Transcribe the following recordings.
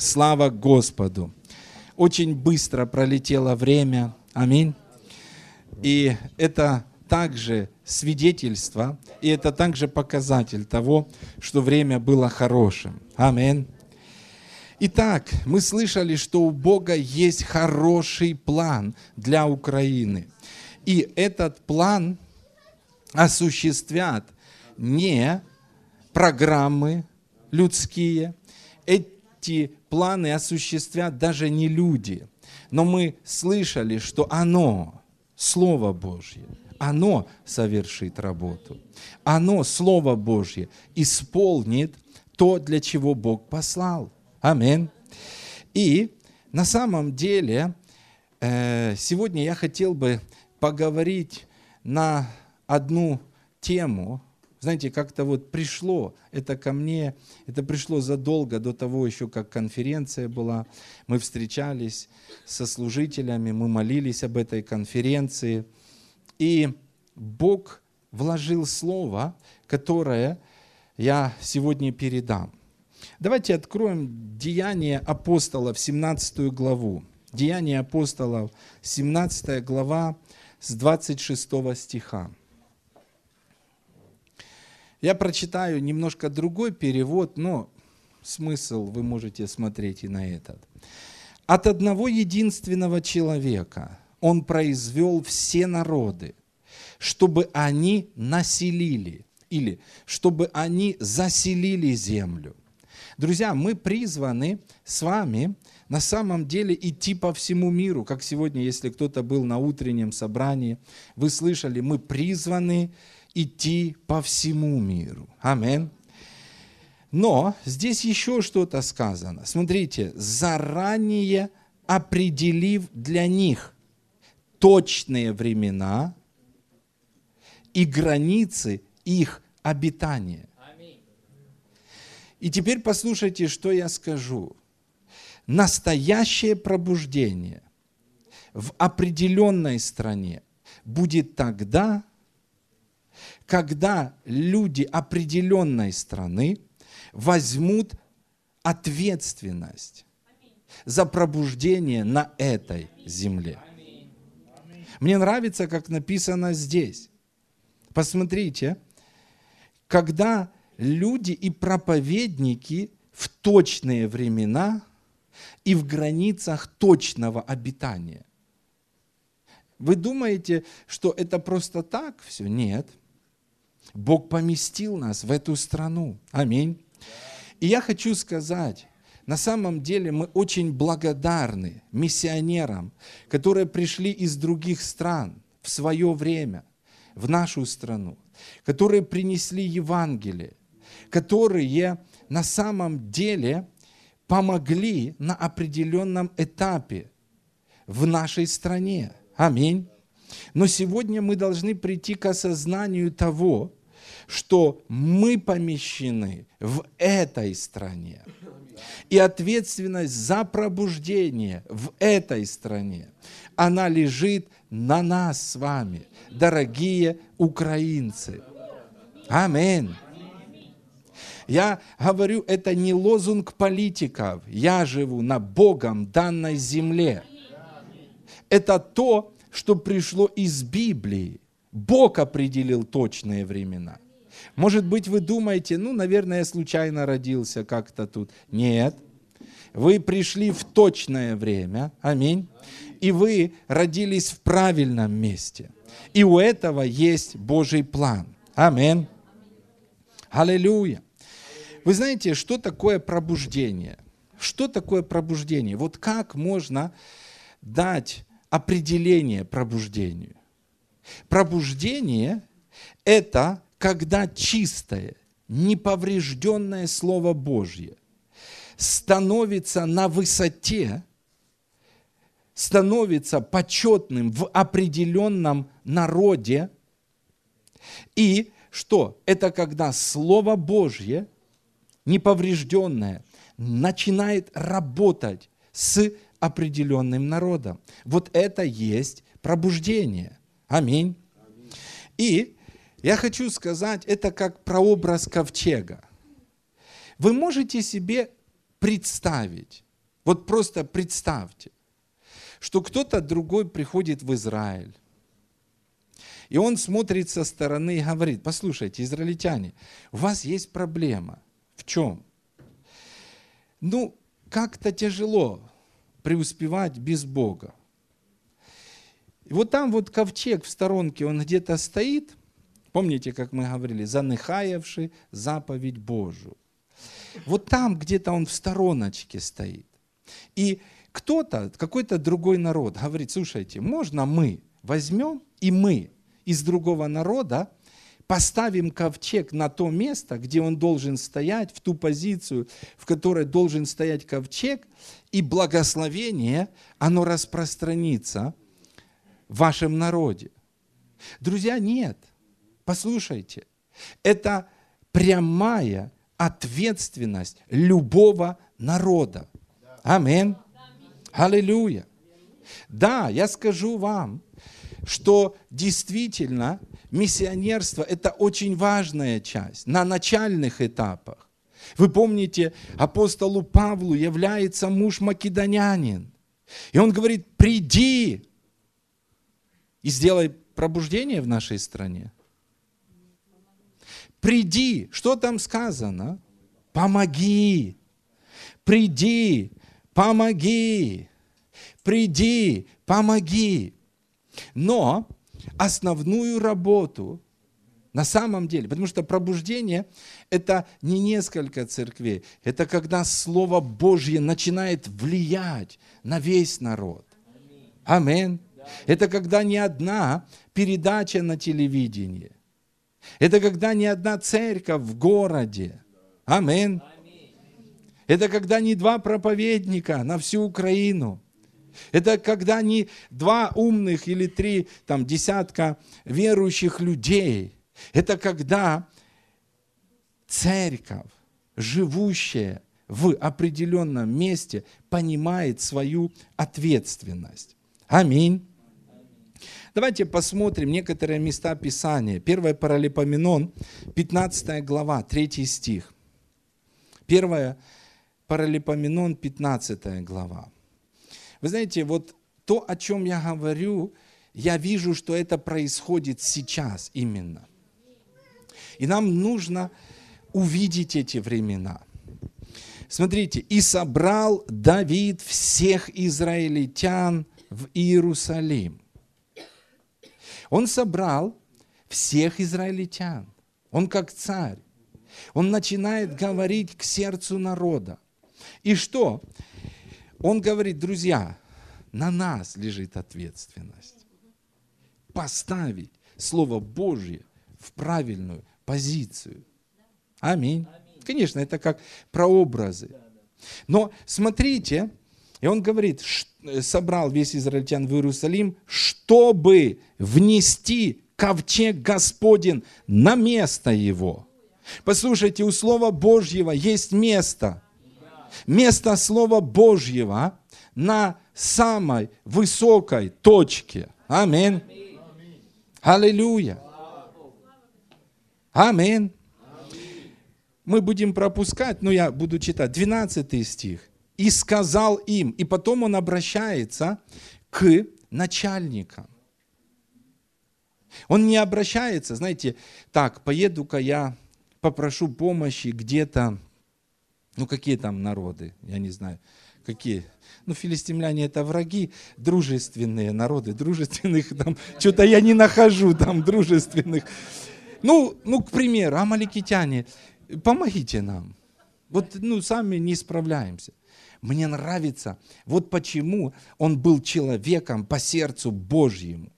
Слава Господу! Очень быстро пролетело время. Аминь. И это также свидетельство, и это также показатель того, что время было хорошим. Аминь. Итак, мы слышали, что у Бога есть хороший план для Украины. И этот план осуществят не программы людские, эти планы осуществят даже не люди. Но мы слышали, что оно, Слово Божье, оно совершит работу. Оно, Слово Божье, исполнит то, для чего Бог послал. Аминь. И на самом деле, э, сегодня я хотел бы поговорить на одну тему, знаете, как-то вот пришло это ко мне, это пришло задолго до того еще, как конференция была. Мы встречались со служителями, мы молились об этой конференции. И Бог вложил слово, которое я сегодня передам. Давайте откроем Деяния апостолов, 17 главу. Деяния апостолов, 17 глава, с 26 стиха. Я прочитаю немножко другой перевод, но смысл вы можете смотреть и на этот. От одного единственного человека он произвел все народы, чтобы они населили или чтобы они заселили землю. Друзья, мы призваны с вами на самом деле идти по всему миру, как сегодня, если кто-то был на утреннем собрании, вы слышали, мы призваны идти по всему миру. Аминь. Но здесь еще что-то сказано. Смотрите, заранее определив для них точные времена и границы их обитания. И теперь послушайте, что я скажу. Настоящее пробуждение в определенной стране будет тогда, когда люди определенной страны возьмут ответственность за пробуждение на этой земле. Мне нравится, как написано здесь. Посмотрите, когда люди и проповедники в точные времена и в границах точного обитания. Вы думаете, что это просто так все? Нет. Бог поместил нас в эту страну. Аминь. И я хочу сказать, на самом деле мы очень благодарны миссионерам, которые пришли из других стран в свое время, в нашу страну, которые принесли Евангелие, которые на самом деле помогли на определенном этапе в нашей стране. Аминь. Но сегодня мы должны прийти к осознанию того, что мы помещены в этой стране. И ответственность за пробуждение в этой стране, она лежит на нас с вами, дорогие украинцы. Аминь. Я говорю, это не лозунг политиков. Я живу на Богом данной земле. Это то, что пришло из Библии. Бог определил точные времена. Может быть, вы думаете, ну, наверное, я случайно родился как-то тут. Нет. Вы пришли в точное время. Аминь. И вы родились в правильном месте. И у этого есть Божий план. Аминь. Аллилуйя. Вы знаете, что такое пробуждение? Что такое пробуждение? Вот как можно дать определение пробуждению? Пробуждение – это когда чистое, неповрежденное Слово Божье становится на высоте, становится почетным в определенном народе. И что? Это когда Слово Божье – неповрежденное, начинает работать с определенным народом. Вот это есть пробуждение. Аминь. И я хочу сказать, это как прообраз ковчега. Вы можете себе представить, Вот просто представьте, что кто-то другой приходит в Израиль, и он смотрит со стороны и говорит, послушайте, израильтяне, у вас есть проблема. В чем? Ну, как-то тяжело преуспевать без Бога. И вот там вот ковчег в сторонке, он где-то стоит, помните, как мы говорили, заныхаявший заповедь Божию. Вот там где-то он в стороночке стоит. И кто-то, какой-то другой народ говорит, слушайте, можно мы возьмем и мы из другого народа поставим ковчег на то место, где он должен стоять, в ту позицию, в которой должен стоять ковчег, и благословение, оно распространится в вашем народе. Друзья, нет. Послушайте, это прямая ответственность любого народа. Аминь. Аллилуйя. Да, я скажу вам, что действительно миссионерство – это очень важная часть на начальных этапах. Вы помните, апостолу Павлу является муж македонянин. И он говорит, приди и сделай пробуждение в нашей стране. Приди, что там сказано? Помоги. Приди, помоги. Приди, помоги. Но основную работу на самом деле, потому что пробуждение – это не несколько церквей, это когда Слово Божье начинает влиять на весь народ. Аминь. Это когда не одна передача на телевидении. Это когда не одна церковь в городе. Аминь. Это когда не два проповедника на всю Украину. Это когда не два умных или три там, десятка верующих людей. Это когда церковь, живущая в определенном месте, понимает свою ответственность. Аминь. Давайте посмотрим некоторые места Писания. Первое Паралипоменон, 15 глава, 3 стих. Первое Паралипоменон, 15 глава. Вы знаете, вот то, о чем я говорю, я вижу, что это происходит сейчас именно. И нам нужно увидеть эти времена. Смотрите, и собрал Давид всех израильтян в Иерусалим. Он собрал всех израильтян. Он как царь. Он начинает говорить к сердцу народа. И что? Он говорит, друзья, на нас лежит ответственность. Поставить Слово Божье в правильную позицию. Аминь. Конечно, это как прообразы. Но смотрите, и он говорит, собрал весь израильтян в Иерусалим, чтобы внести ковчег Господень на место его. Послушайте, у Слова Божьего есть место – место Слова Божьего на самой высокой точке. Аминь. Аллилуйя. Аминь. Мы будем пропускать, но я буду читать 12 стих. «И сказал им», и потом он обращается к начальникам. Он не обращается, знаете, так, поеду-ка я, попрошу помощи где-то ну, какие там народы, я не знаю, какие. Ну, филистимляне это враги, дружественные народы, дружественных там, что-то я не нахожу там дружественных. Ну, ну, к примеру, амаликитяне, помогите нам. Вот, ну, сами не справляемся. Мне нравится, вот почему он был человеком по сердцу Божьему.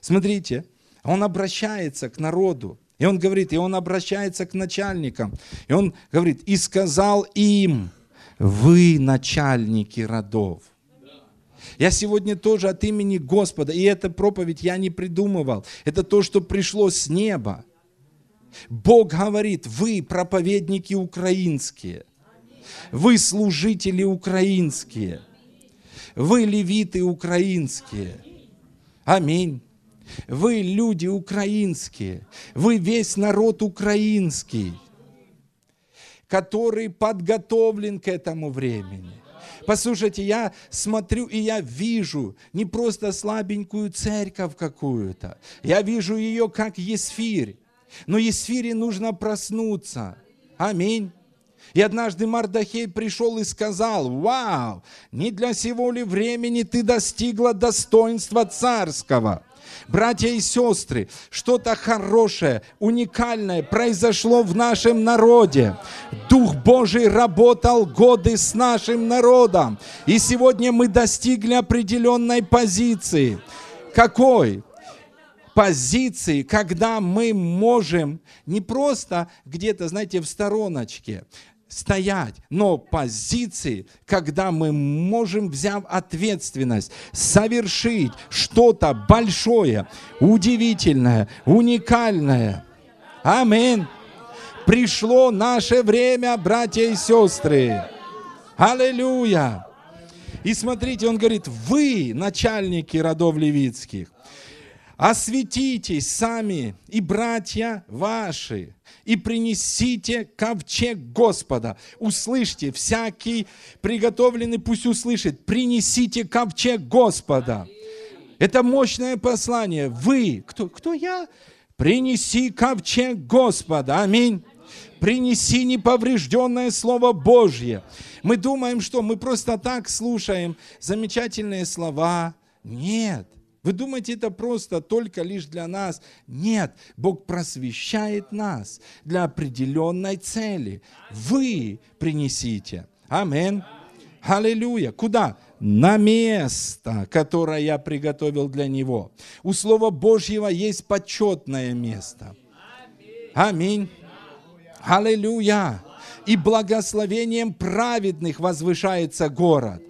Смотрите, он обращается к народу, и он говорит, и он обращается к начальникам. И он говорит, и сказал им, вы начальники родов. Я сегодня тоже от имени Господа, и эта проповедь я не придумывал. Это то, что пришло с неба. Бог говорит, вы проповедники украинские, вы служители украинские, вы левиты украинские. Аминь. Вы люди украинские, вы весь народ украинский, который подготовлен к этому времени. Послушайте, я смотрю и я вижу не просто слабенькую церковь какую-то. Я вижу ее как Есфирь. Но Есфире нужно проснуться. Аминь. И однажды Мардахей пришел и сказал, вау, не для сего ли времени ты достигла достоинства царского? Братья и сестры, что-то хорошее, уникальное произошло в нашем народе. Дух Божий работал годы с нашим народом. И сегодня мы достигли определенной позиции. Какой? позиции, когда мы можем не просто где-то, знаете, в стороночке, стоять, но позиции, когда мы можем, взяв ответственность, совершить что-то большое, удивительное, уникальное. Аминь. Пришло наше время, братья и сестры. Аллилуйя. И смотрите, он говорит, вы, начальники родов левицких, осветитесь сами и братья ваши, и принесите ковчег Господа. Услышьте, всякий приготовленный пусть услышит, принесите ковчег Господа. Это мощное послание. Вы, кто, кто я? Принеси ковчег Господа. Аминь. Принеси неповрежденное Слово Божье. Мы думаем, что мы просто так слушаем замечательные слова. Нет. Вы думаете, это просто только лишь для нас? Нет, Бог просвещает нас для определенной цели. Вы принесите. Аминь. Аллилуйя. Куда? На место, которое я приготовил для него. У Слова Божьего есть почетное место. Аминь. Аллилуйя. И благословением праведных возвышается город.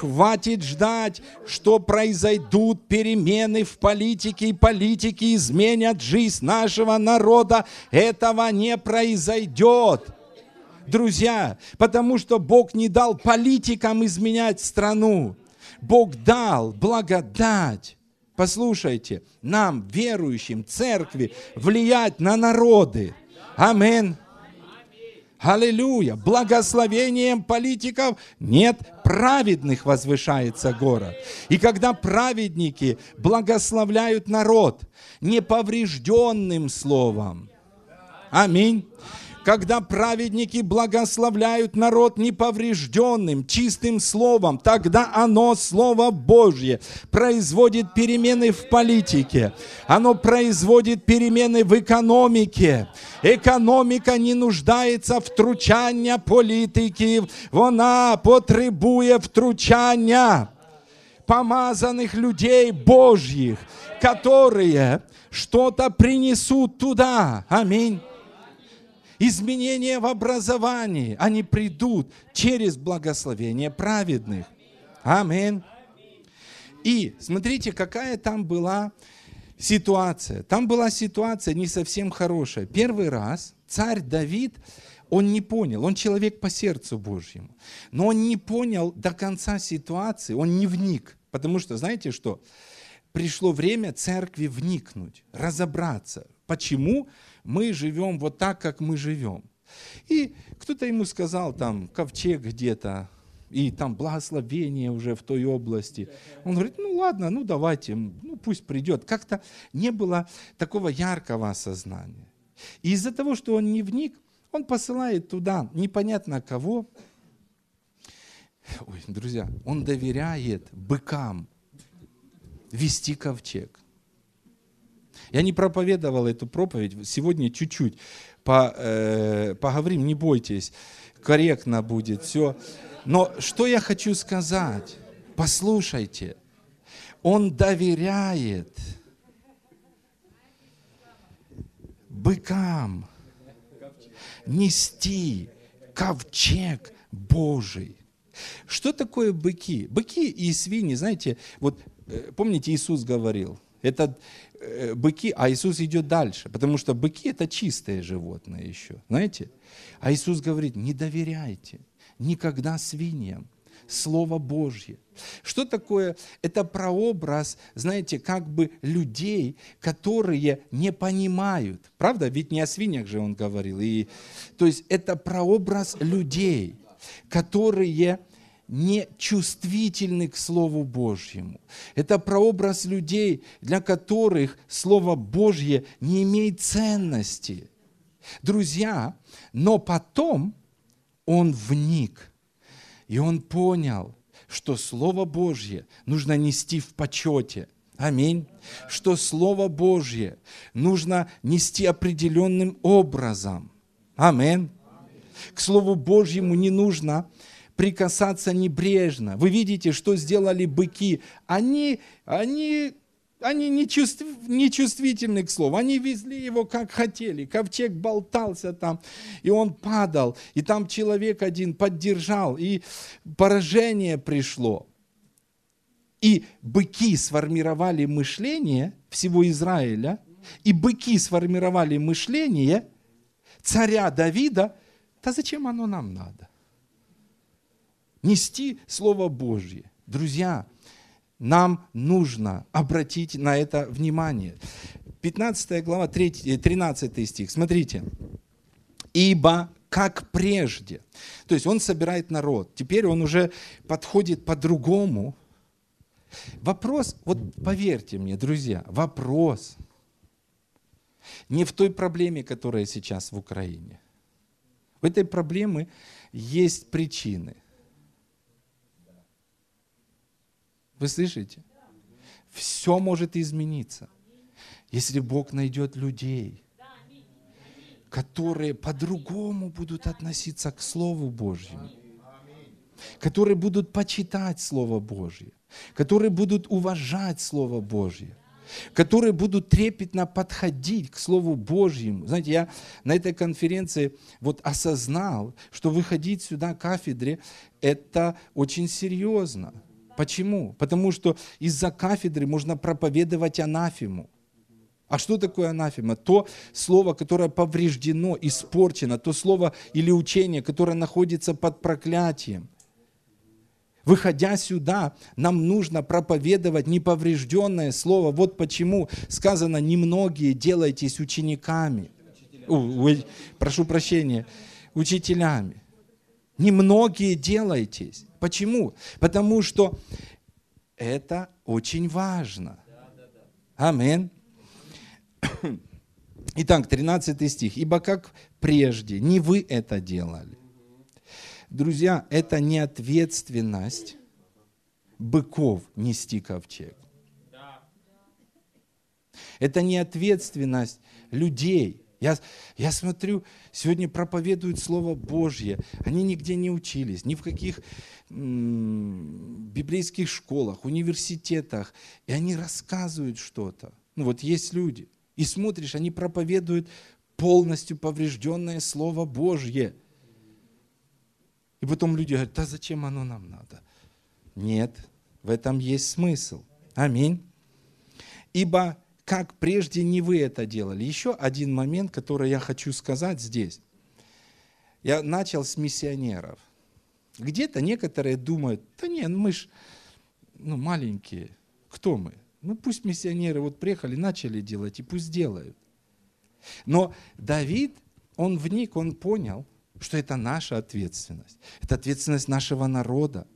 Хватит ждать, что произойдут перемены в политике, и политики изменят жизнь нашего народа. Этого не произойдет. Друзья, потому что Бог не дал политикам изменять страну. Бог дал благодать. Послушайте, нам, верующим, церкви, влиять на народы. Аминь. Аллилуйя! Благословением политиков нет праведных возвышается город. И когда праведники благословляют народ неповрежденным словом, аминь, когда праведники благословляют народ неповрежденным, чистым словом, тогда оно, Слово Божье, производит перемены в политике, оно производит перемены в экономике. Економіка не нуждається втручання політиків, вона потребує втручання помазанных людей Божьих, которые что-то принесут туда. Аминь. Изменения в образовании, они придут через благословение праведных. Аминь. И смотрите, какая там была ситуация. Там была ситуация не совсем хорошая. Первый раз царь Давид, он не понял, он человек по сердцу Божьему, но он не понял до конца ситуации, он не вник. Потому что, знаете что, пришло время церкви вникнуть, разобраться, почему мы живем вот так, как мы живем. И кто-то ему сказал, там, ковчег где-то, и там благословение уже в той области. Он говорит, ну ладно, ну давайте, ну пусть придет. Как-то не было такого яркого осознания. И из-за того, что он не вник, он посылает туда непонятно кого. Ой, друзья, он доверяет быкам вести ковчег. Я не проповедовал эту проповедь, сегодня чуть-чуть по, э, поговорим, не бойтесь, корректно будет все. Но что я хочу сказать? Послушайте, он доверяет быкам нести ковчег Божий. Что такое быки? Быки и свиньи, знаете, вот э, помните, Иисус говорил, это быки, а Иисус идет дальше, потому что быки это чистые животные еще, знаете? А Иисус говорит, не доверяйте никогда свиньям. Слово Божье. Что такое? Это прообраз, знаете, как бы людей, которые не понимают. Правда? Ведь не о свиньях же он говорил. И, то есть это прообраз людей, которые не чувствительны к Слову Божьему. Это прообраз людей, для которых Слово Божье не имеет ценности. Друзья, но потом он вник, и он понял, что Слово Божье нужно нести в почете. Аминь. Что Слово Божье нужно нести определенным образом. Аминь. К Слову Божьему не нужно прикасаться небрежно. Вы видите, что сделали быки. Они, они, они нечувств, нечувствительны к слову. Они везли его как хотели. Ковчег болтался там, и он падал. И там человек один поддержал, и поражение пришло. И быки сформировали мышление всего Израиля, и быки сформировали мышление царя Давида, да зачем оно нам надо? Нести Слово Божье. Друзья, нам нужно обратить на это внимание. 15 глава, 3, 13 э, стих. Смотрите. «Ибо как прежде». То есть он собирает народ. Теперь он уже подходит по-другому. Вопрос, вот поверьте мне, друзья, вопрос не в той проблеме, которая сейчас в Украине. В этой проблеме есть причины – Вы слышите? Все может измениться, если Бог найдет людей, которые по-другому будут относиться к Слову Божьему, которые будут почитать Слово Божье, которые будут уважать Слово Божье, которые будут трепетно подходить к Слову Божьему. Знаете, я на этой конференции вот осознал, что выходить сюда к кафедре – это очень серьезно. Почему? Потому что из-за кафедры можно проповедовать анафему. А что такое анафема? То слово, которое повреждено, испорчено, то слово или учение, которое находится под проклятием. Выходя сюда, нам нужно проповедовать неповрежденное слово. Вот почему сказано, немногие делайтесь учениками. У, прошу прощения, учителями. Немногие делайтесь. Почему? Потому что это очень важно. Амин. Итак, 13 стих. «Ибо как прежде, не вы это делали». Друзья, это не ответственность быков нести ковчег. Это не ответственность людей. Я, я смотрю, сегодня проповедуют Слово Божье. Они нигде не учились, ни в каких м- библейских школах, университетах. И они рассказывают что-то. Ну вот есть люди. И смотришь, они проповедуют полностью поврежденное Слово Божье. И потом люди говорят, да зачем оно нам надо? Нет, в этом есть смысл. Аминь. Ибо как прежде не вы это делали. Еще один момент, который я хочу сказать здесь. Я начал с миссионеров. Где-то некоторые думают, да нет, мы ж ну, маленькие, кто мы? Ну пусть миссионеры вот приехали, начали делать, и пусть делают. Но Давид, он вник, он понял, что это наша ответственность. Это ответственность нашего народа.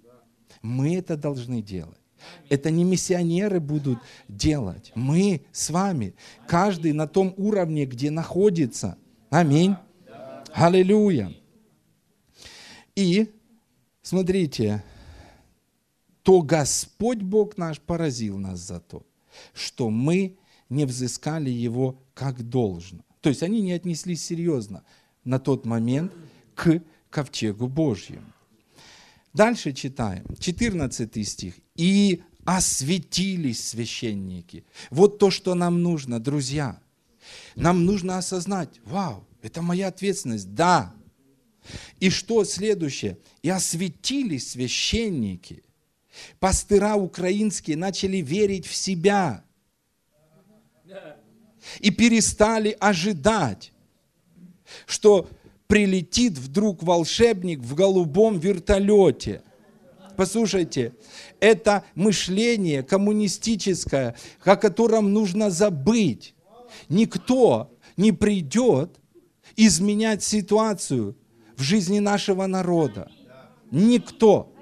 Мы это должны делать. Это не миссионеры будут делать. Мы с вами. Каждый на том уровне, где находится. Аминь. Аллилуйя. И, смотрите, то Господь Бог наш поразил нас за то, что мы не взыскали Его как должно. То есть они не отнеслись серьезно на тот момент к ковчегу Божьему. Дальше читаем, 14 стих. «И осветились священники». Вот то, что нам нужно, друзья. Нам нужно осознать, вау, это моя ответственность, да. И что следующее? «И осветились священники». Пастыра украинские начали верить в себя и перестали ожидать, что прилетит вдруг волшебник в голубом вертолете. Послушайте, это мышление коммунистическое, о котором нужно забыть. Никто не придет изменять ситуацию в жизни нашего народа. Никто.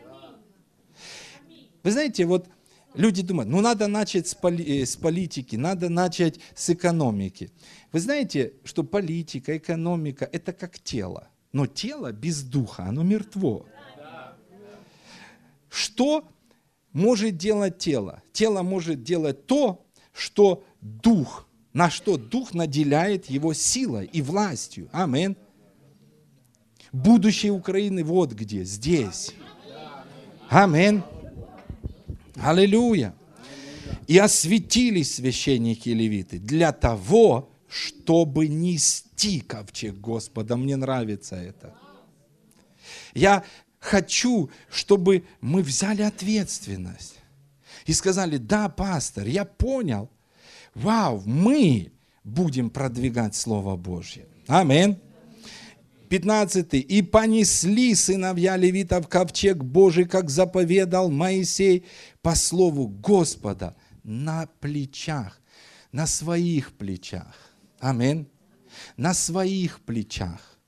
Вы знаете, вот люди думают, ну надо начать с, поли, э, с политики, надо начать с экономики. Вы знаете, что политика, экономика – это как тело. Но тело без духа, оно мертво. Что может делать тело? Тело может делать то, что дух, на что дух наделяет его силой и властью. Амин. Будущее Украины вот где, здесь. Амин. Аллилуйя. И осветились священники и левиты для того, чтобы нести ковчег Господа. Мне нравится это. Я хочу, чтобы мы взяли ответственность и сказали, да, пастор, я понял, вау, мы будем продвигать Слово Божье. Аминь. 15. «И понесли сыновья левитов ковчег Божий, как заповедал Моисей, по слову Господа, на плечах, на своих плечах». Аминь. На своих плечах.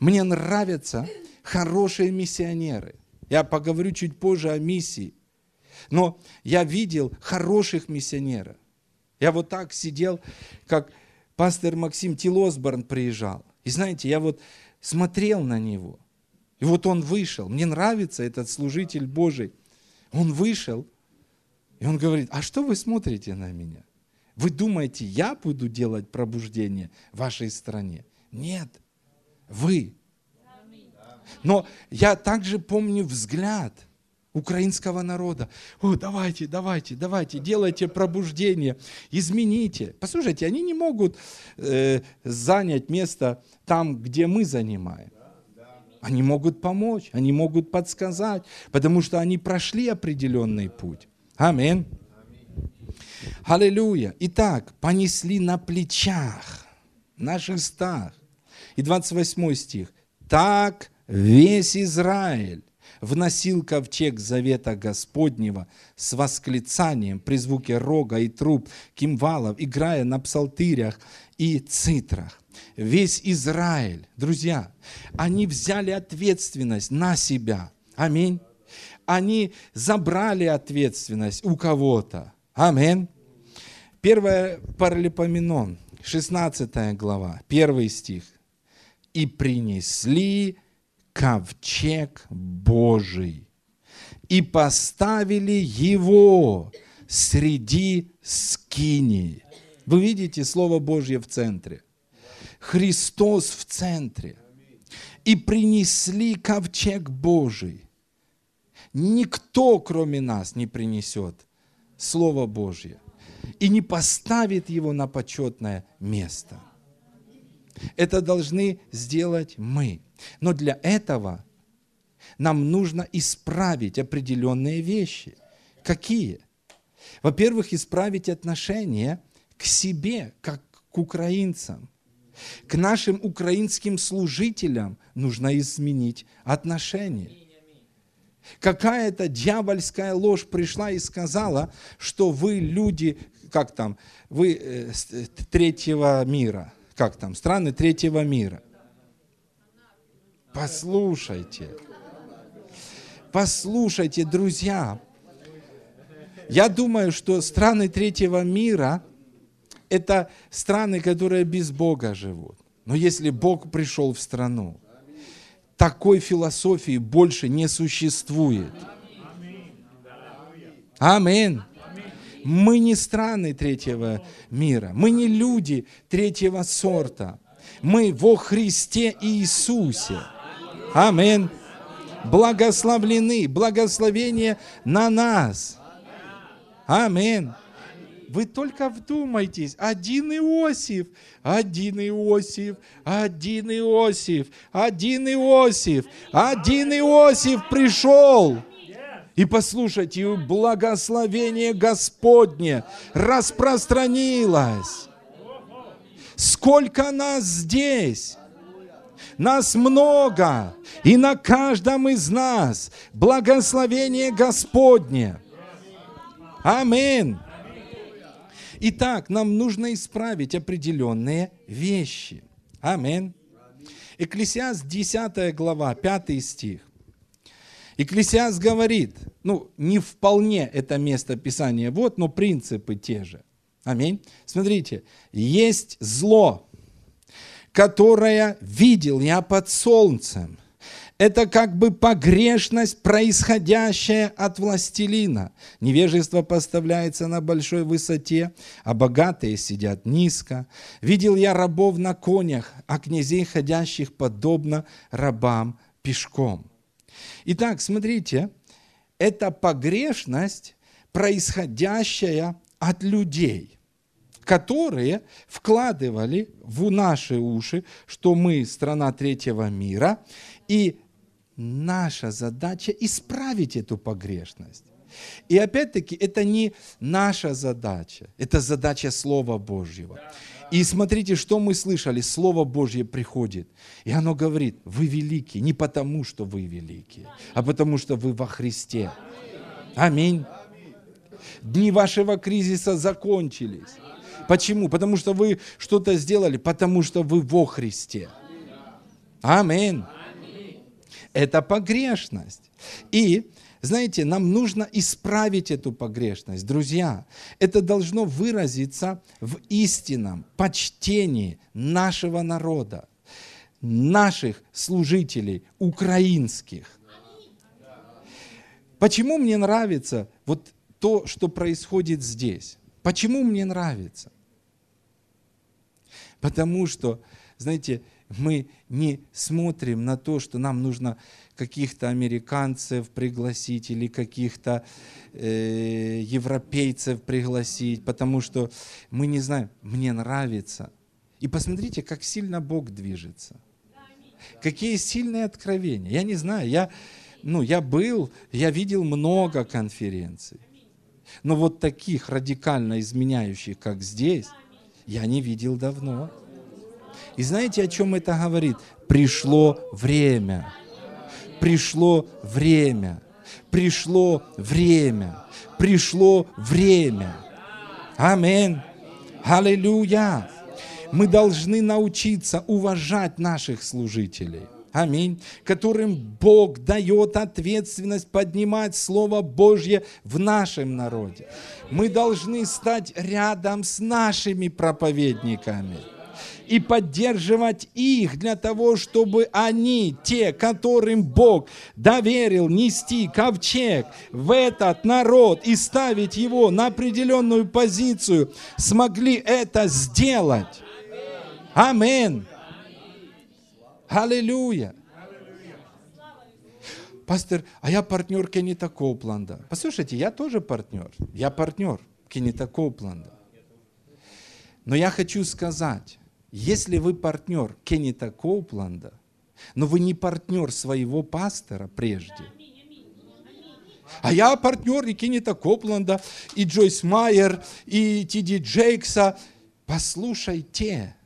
Мне нравятся хорошие миссионеры. Я поговорю чуть позже о миссии. Но я видел хороших миссионеров. Я вот так сидел, как пастор Максим Тилосборн приезжал. И знаете, я вот смотрел на него. И вот он вышел. Мне нравится этот служитель Божий. Он вышел, и он говорит, а что вы смотрите на меня? Вы думаете, я буду делать пробуждение в вашей стране? Нет, вы. Но я также помню взгляд украинского народа. О, давайте, давайте, давайте, делайте пробуждение, измените. Послушайте, они не могут э, занять место там, где мы занимаем. Они могут помочь, они могут подсказать, потому что они прошли определенный путь. Аминь. Аллилуйя. Итак, понесли на плечах, на шестах. И 28 стих. Так весь Израиль вносил ковчег завета Господнего с восклицанием при звуке рога и труб, кимвалов, играя на псалтырях и цитрах. Весь Израиль, друзья, они взяли ответственность на себя. Аминь. Они забрали ответственность у кого-то. Аминь. Первое Паралипоменон, 16 глава, первый стих. «И принесли ковчег Божий, и поставили его среди скиней». Вы видите Слово Божье в центре. Христос в центре. И принесли ковчег Божий. Никто, кроме нас, не принесет Слово Божье и не поставит его на почетное место. Это должны сделать мы. Но для этого нам нужно исправить определенные вещи. Какие? Во-первых, исправить отношение к себе, как к украинцам. К нашим украинским служителям нужно изменить отношение. Какая-то дьявольская ложь пришла и сказала, что вы люди, как там, вы э, третьего мира, как там, страны третьего мира. Послушайте, послушайте, друзья, я думаю, что страны третьего мира – это страны, которые без Бога живут. Но если Бог пришел в страну, такой философии больше не существует. Аминь. Мы не страны третьего мира, мы не люди третьего сорта. Мы во Христе Иисусе. Аминь. Благословлены, благословение на нас. Аминь. Вы только вдумайтесь, один Иосиф, один Иосиф, один Иосиф, один Иосиф, один Иосиф пришел. И послушайте, благословение Господне распространилось. Сколько нас здесь? Нас много, и на каждом из нас благословение Господне. Аминь. Итак, нам нужно исправить определенные вещи. Аминь. Экклесиаст 10 глава, 5 стих. Экклесиас говорит, ну, не вполне это место Писания, вот, но принципы те же. Аминь. Смотрите, есть зло, которое видел я под солнцем. Это как бы погрешность, происходящая от властелина. Невежество поставляется на большой высоте, а богатые сидят низко. Видел я рабов на конях, а князей, ходящих подобно рабам пешком. Итак, смотрите, это погрешность, происходящая от людей, которые вкладывали в наши уши, что мы страна третьего мира, и наша задача исправить эту погрешность. И опять-таки, это не наша задача, это задача Слова Божьего. И смотрите, что мы слышали. Слово Божье приходит. И оно говорит, вы велики не потому, что вы велики, а потому, что вы во Христе. Аминь. Дни вашего кризиса закончились. Почему? Потому что вы что-то сделали, потому что вы во Христе. Аминь. Это погрешность. И знаете, нам нужно исправить эту погрешность. Друзья, это должно выразиться в истинном почтении нашего народа, наших служителей, украинских. Почему мне нравится вот то, что происходит здесь? Почему мне нравится? Потому что, знаете, мы не смотрим на то, что нам нужно каких-то американцев пригласить или каких-то э, европейцев пригласить, потому что мы не знаем, мне нравится. И посмотрите, как сильно Бог движется. Какие сильные откровения. Я не знаю, я, ну, я был, я видел много конференций. Но вот таких радикально изменяющих, как здесь, я не видел давно. И знаете, о чем это говорит? Пришло время пришло время, пришло время, пришло время. Аминь. Аллилуйя. Мы должны научиться уважать наших служителей. Аминь. Которым Бог дает ответственность поднимать Слово Божье в нашем народе. Мы должны стать рядом с нашими проповедниками и поддерживать их для того, чтобы они, те, которым Бог доверил нести ковчег в этот народ и ставить его на определенную позицию, смогли это сделать. Аминь. Аллилуйя. Пастор, а я партнер Кеннита Копланда. Послушайте, я тоже партнер. Я партнер Кеннита Копланда. Но я хочу сказать, если вы партнер Кеннита Коупланда, но вы не партнер своего пастора прежде, а я партнер и Кеннита Копланда, и Джойс Майер, и Тиди Джейкса. Послушайте,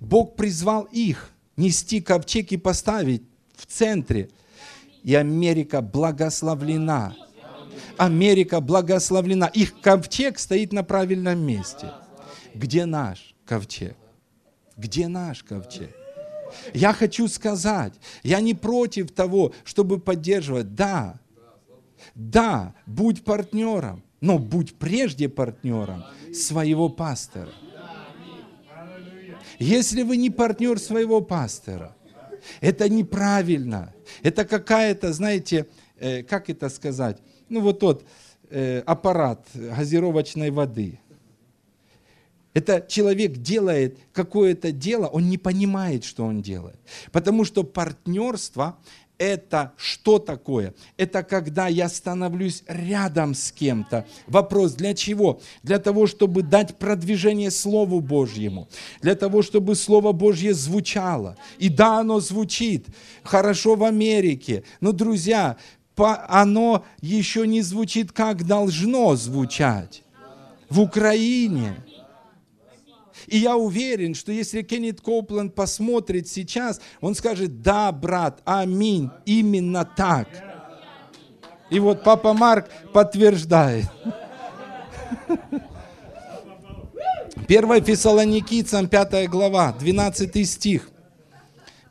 Бог призвал их нести ковчег и поставить в центре. И Америка благословлена. Америка благословлена. Их ковчег стоит на правильном месте. Где наш ковчег? Где наш ковчег? Я хочу сказать, я не против того, чтобы поддерживать. Да, да, будь партнером, но будь прежде партнером своего пастора. Если вы не партнер своего пастора, это неправильно. Это какая-то, знаете, э, как это сказать? Ну вот тот э, аппарат газировочной воды – это человек делает какое-то дело, он не понимает, что он делает. Потому что партнерство – это что такое? Это когда я становлюсь рядом с кем-то. Вопрос для чего? Для того, чтобы дать продвижение Слову Божьему. Для того, чтобы Слово Божье звучало. И да, оно звучит хорошо в Америке. Но, друзья, оно еще не звучит, как должно звучать. В Украине – и я уверен, что если Кеннет Коупленд посмотрит сейчас, он скажет, да, брат, аминь, именно так. И вот папа Марк подтверждает. 1 Фессалоникийцам 5 глава, 12 стих.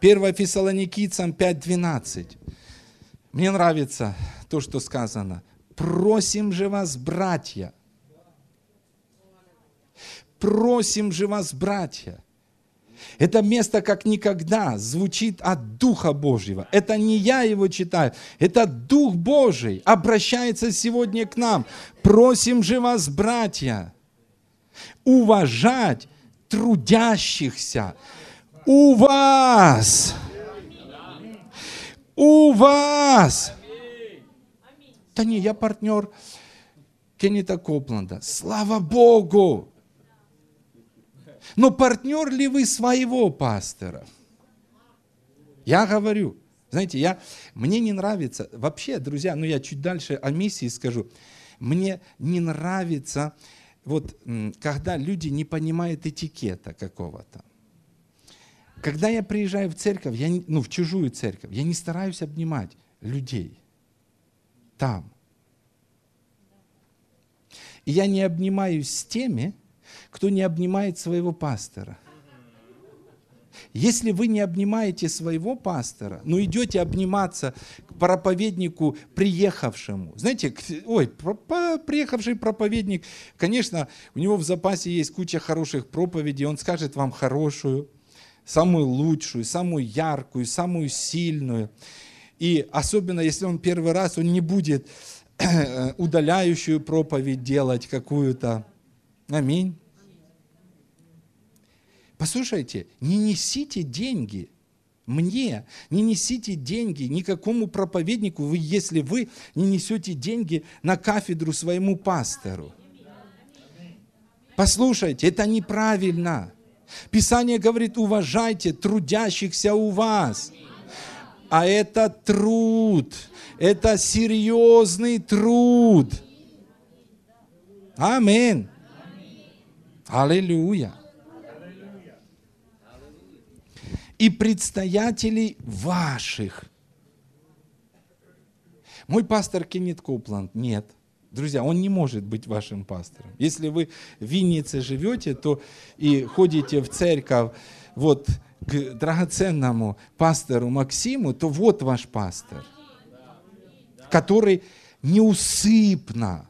1 Фессалоникийцам 5, 12. Мне нравится то, что сказано. Просим же вас, братья. Просим же вас, братья. Это место как никогда звучит от Духа Божьего. Это не я его читаю, это Дух Божий обращается сегодня к нам. Просим же вас, братья, уважать трудящихся у вас. У вас. Да не, я партнер Кеннета Копланда. Слава Богу! Но партнер ли вы своего пастора? Я говорю, знаете, я, мне не нравится, вообще, друзья, ну я чуть дальше о миссии скажу, мне не нравится, вот, когда люди не понимают этикета какого-то. Когда я приезжаю в церковь, я, ну, в чужую церковь, я не стараюсь обнимать людей там. И я не обнимаюсь с теми, кто не обнимает своего пастора. Если вы не обнимаете своего пастора, но идете обниматься к проповеднику приехавшему. Знаете, ой, приехавший проповедник, конечно, у него в запасе есть куча хороших проповедей, он скажет вам хорошую, самую лучшую, самую яркую, самую сильную. И особенно, если он первый раз, он не будет удаляющую проповедь делать какую-то. Аминь. Послушайте, не несите деньги мне, не несите деньги никакому проповеднику, вы, если вы не несете деньги на кафедру своему пастору. Послушайте, это неправильно. Писание говорит, уважайте трудящихся у вас. А это труд, это серьезный труд. Аминь. Аллилуйя. И предстоятелей ваших. Мой пастор Кеннет Копланд, нет. Друзья, он не может быть вашим пастором. Если вы в Виннице живете, то и ходите в церковь вот к драгоценному пастору Максиму, то вот ваш пастор, который неусыпно,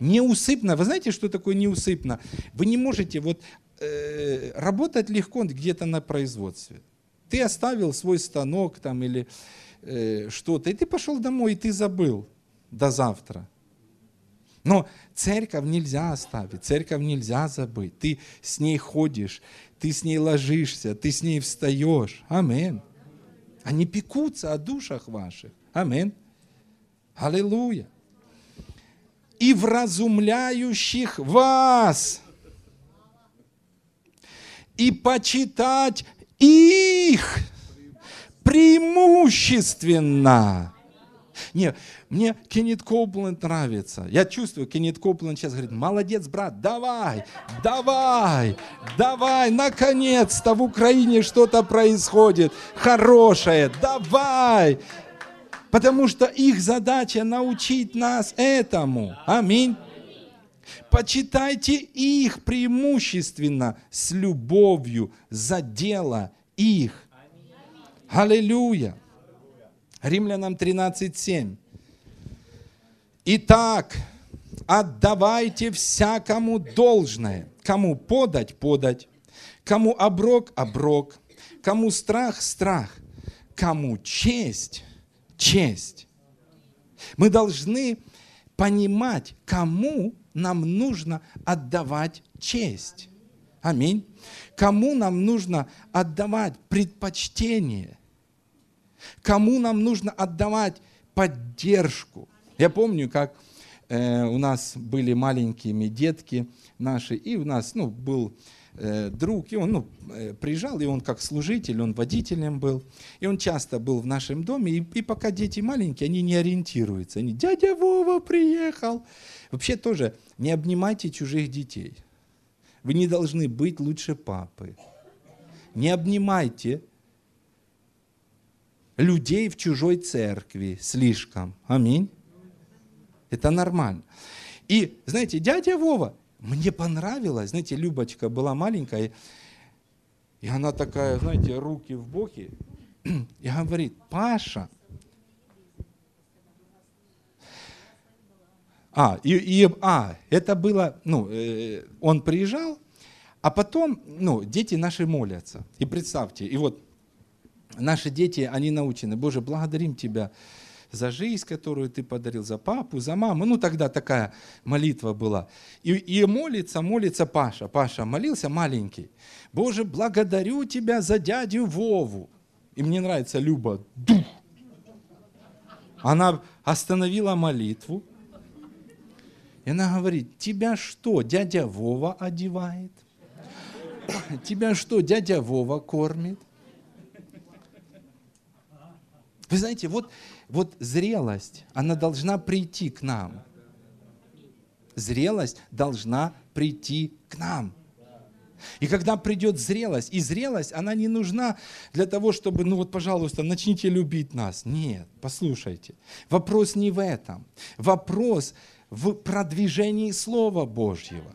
неусыпно, вы знаете, что такое неусыпно? Вы не можете вот Э, работать легко где-то на производстве. Ты оставил свой станок там или э, что-то, и ты пошел домой, и ты забыл до завтра. Но церковь нельзя оставить, церковь нельзя забыть. Ты с ней ходишь, ты с ней ложишься, ты с ней встаешь. Амин. Они пекутся о душах ваших. Амин. Аллилуйя. И вразумляющих вас и почитать их преимущественно. Не, мне Кеннет Копленд нравится. Я чувствую, Кеннет Копленд сейчас говорит, молодец, брат, давай, давай, давай, наконец-то в Украине что-то происходит хорошее, давай. Потому что их задача научить нас этому. Аминь. Почитайте их преимущественно с любовью за дело их. Аллилуйя. Римлянам 13.7. Итак, отдавайте всякому должное. Кому подать – подать. Кому оброк – оброк. Кому страх – страх. Кому честь – честь. Мы должны понимать, кому нам нужно отдавать честь. Аминь. Кому нам нужно отдавать предпочтение? Кому нам нужно отдавать поддержку? Я помню, как э, у нас были маленькими детки наши, и у нас ну, был Э, друг, и он ну, э, приезжал, и он как служитель, он водителем был, и он часто был в нашем доме, и, и пока дети маленькие, они не ориентируются, они, дядя Вова приехал. Вообще тоже не обнимайте чужих детей. Вы не должны быть лучше папы. Не обнимайте людей в чужой церкви слишком. Аминь. Это нормально. И, знаете, дядя Вова, мне понравилось, знаете, Любочка была маленькая, и она такая, знаете, руки в боки, и говорит, Паша, А, и, и, а, это было, ну, э, он приезжал, а потом, ну, дети наши молятся. И представьте, и вот наши дети, они научены, Боже, благодарим Тебя за жизнь, которую Ты подарил, за папу, за маму. Ну, тогда такая молитва была. И, и молится, молится Паша. Паша молился маленький. Боже, благодарю Тебя за дядю Вову. И мне нравится Люба. Дух. Она остановила молитву, и она говорит, тебя что, дядя Вова одевает? Тебя что, дядя Вова кормит? Вы знаете, вот, вот зрелость, она должна прийти к нам. Зрелость должна прийти к нам. И когда придет зрелость, и зрелость, она не нужна для того, чтобы, ну вот, пожалуйста, начните любить нас. Нет, послушайте. Вопрос не в этом. Вопрос в продвижении Слова Божьего.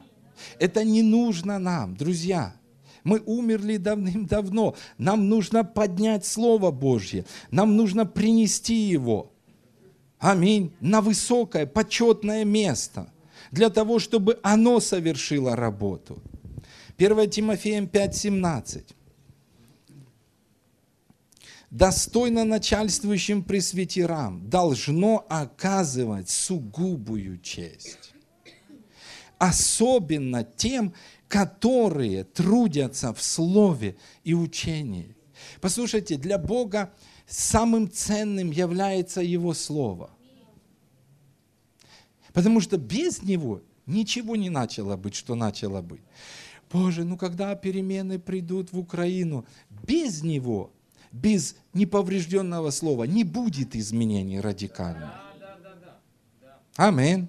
Это не нужно нам, друзья. Мы умерли давным-давно. Нам нужно поднять Слово Божье. Нам нужно принести его. Аминь. На высокое, почетное место. Для того, чтобы оно совершило работу. 1 Тимофеем 5:17 достойно начальствующим пресвитерам должно оказывать сугубую честь. Особенно тем, которые трудятся в слове и учении. Послушайте, для Бога самым ценным является Его Слово. Потому что без Него ничего не начало быть, что начало быть. Боже, ну когда перемены придут в Украину, без Него без неповрежденного слова не будет изменений радикальных. Аминь.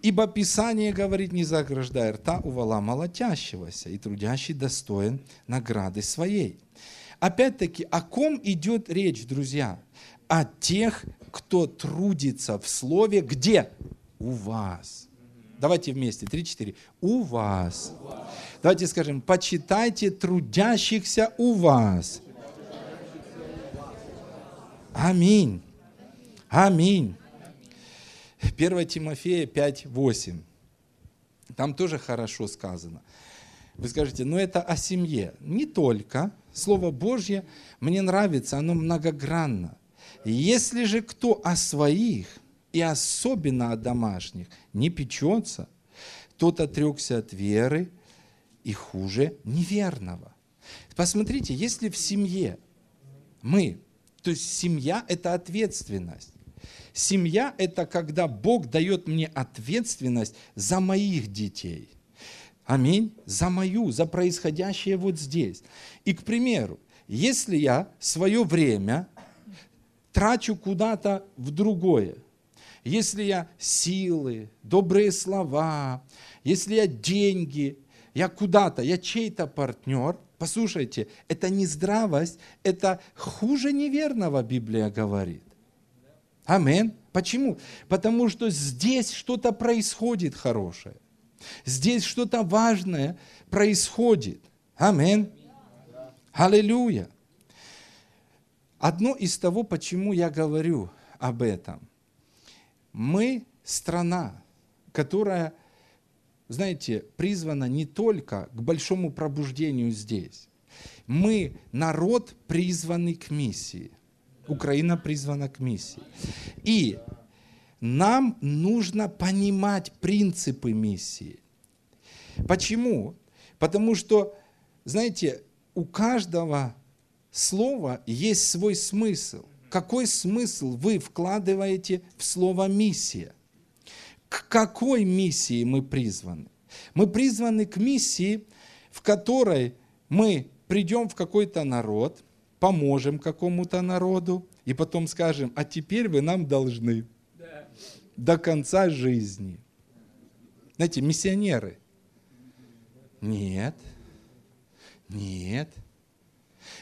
Ибо Писание говорит, не заграждай рта у вала молотящегося, и трудящий достоин награды своей. Опять-таки, о ком идет речь, друзья? О тех, кто трудится в слове, где? У вас. Давайте вместе, три-четыре. У вас. Давайте скажем, почитайте трудящихся у вас. Аминь. Аминь. 1 Тимофея 5, 8. Там тоже хорошо сказано. Вы скажете, ну это о семье. Не только. Слово Божье мне нравится, оно многогранно. Если же кто о своих, и особенно о домашних, не печется, тот отрекся от веры и хуже неверного. Посмотрите, если в семье мы то есть семья – это ответственность. Семья – это когда Бог дает мне ответственность за моих детей. Аминь. За мою, за происходящее вот здесь. И, к примеру, если я свое время трачу куда-то в другое, если я силы, добрые слова, если я деньги, я куда-то, я чей-то партнер – Послушайте, это не здравость, это хуже неверного, Библия говорит. Амин. Почему? Потому что здесь что-то происходит хорошее. Здесь что-то важное происходит. Амин. Аллилуйя. Одно из того, почему я говорю об этом. Мы страна, которая знаете, призвана не только к большому пробуждению здесь. Мы народ, призванный к миссии. Украина призвана к миссии. И нам нужно понимать принципы миссии. Почему? Потому что, знаете, у каждого слова есть свой смысл. Какой смысл вы вкладываете в слово «миссия»? К какой миссии мы призваны? Мы призваны к миссии, в которой мы придем в какой-то народ, поможем какому-то народу, и потом скажем, а теперь вы нам должны до конца жизни. Знаете, миссионеры. Нет, нет.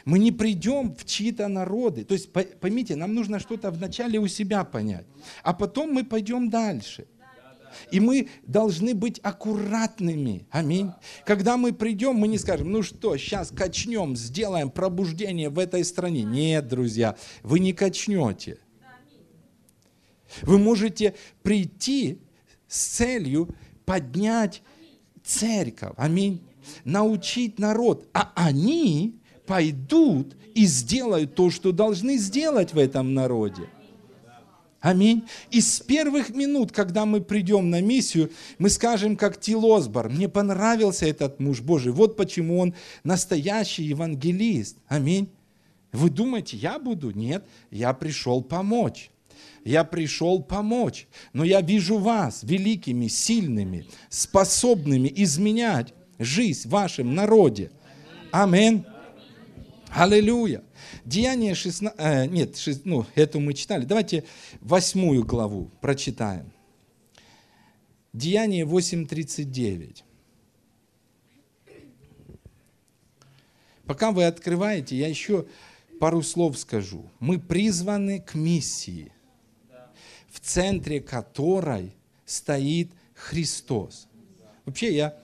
Мы не придем в чьи-то народы. То есть, поймите, нам нужно что-то вначале у себя понять, а потом мы пойдем дальше – и мы должны быть аккуратными. Аминь. Когда мы придем, мы не скажем, ну что, сейчас качнем, сделаем пробуждение в этой стране. Нет, друзья, вы не качнете. Вы можете прийти с целью поднять церковь. Аминь. Научить народ. А они пойдут и сделают то, что должны сделать в этом народе. Аминь. И с первых минут, когда мы придем на миссию, мы скажем, как Тилосбор, мне понравился этот муж Божий, вот почему он настоящий евангелист. Аминь. Вы думаете, я буду? Нет, я пришел помочь. Я пришел помочь, но я вижу вас великими, сильными, способными изменять жизнь в вашем народе. Аминь. Аллилуйя. Деяние 16, э, нет, 6, ну, это мы читали. Давайте восьмую главу прочитаем. Деяние 8.39. Пока вы открываете, я еще пару слов скажу. Мы призваны к миссии, в центре которой стоит Христос. Вообще я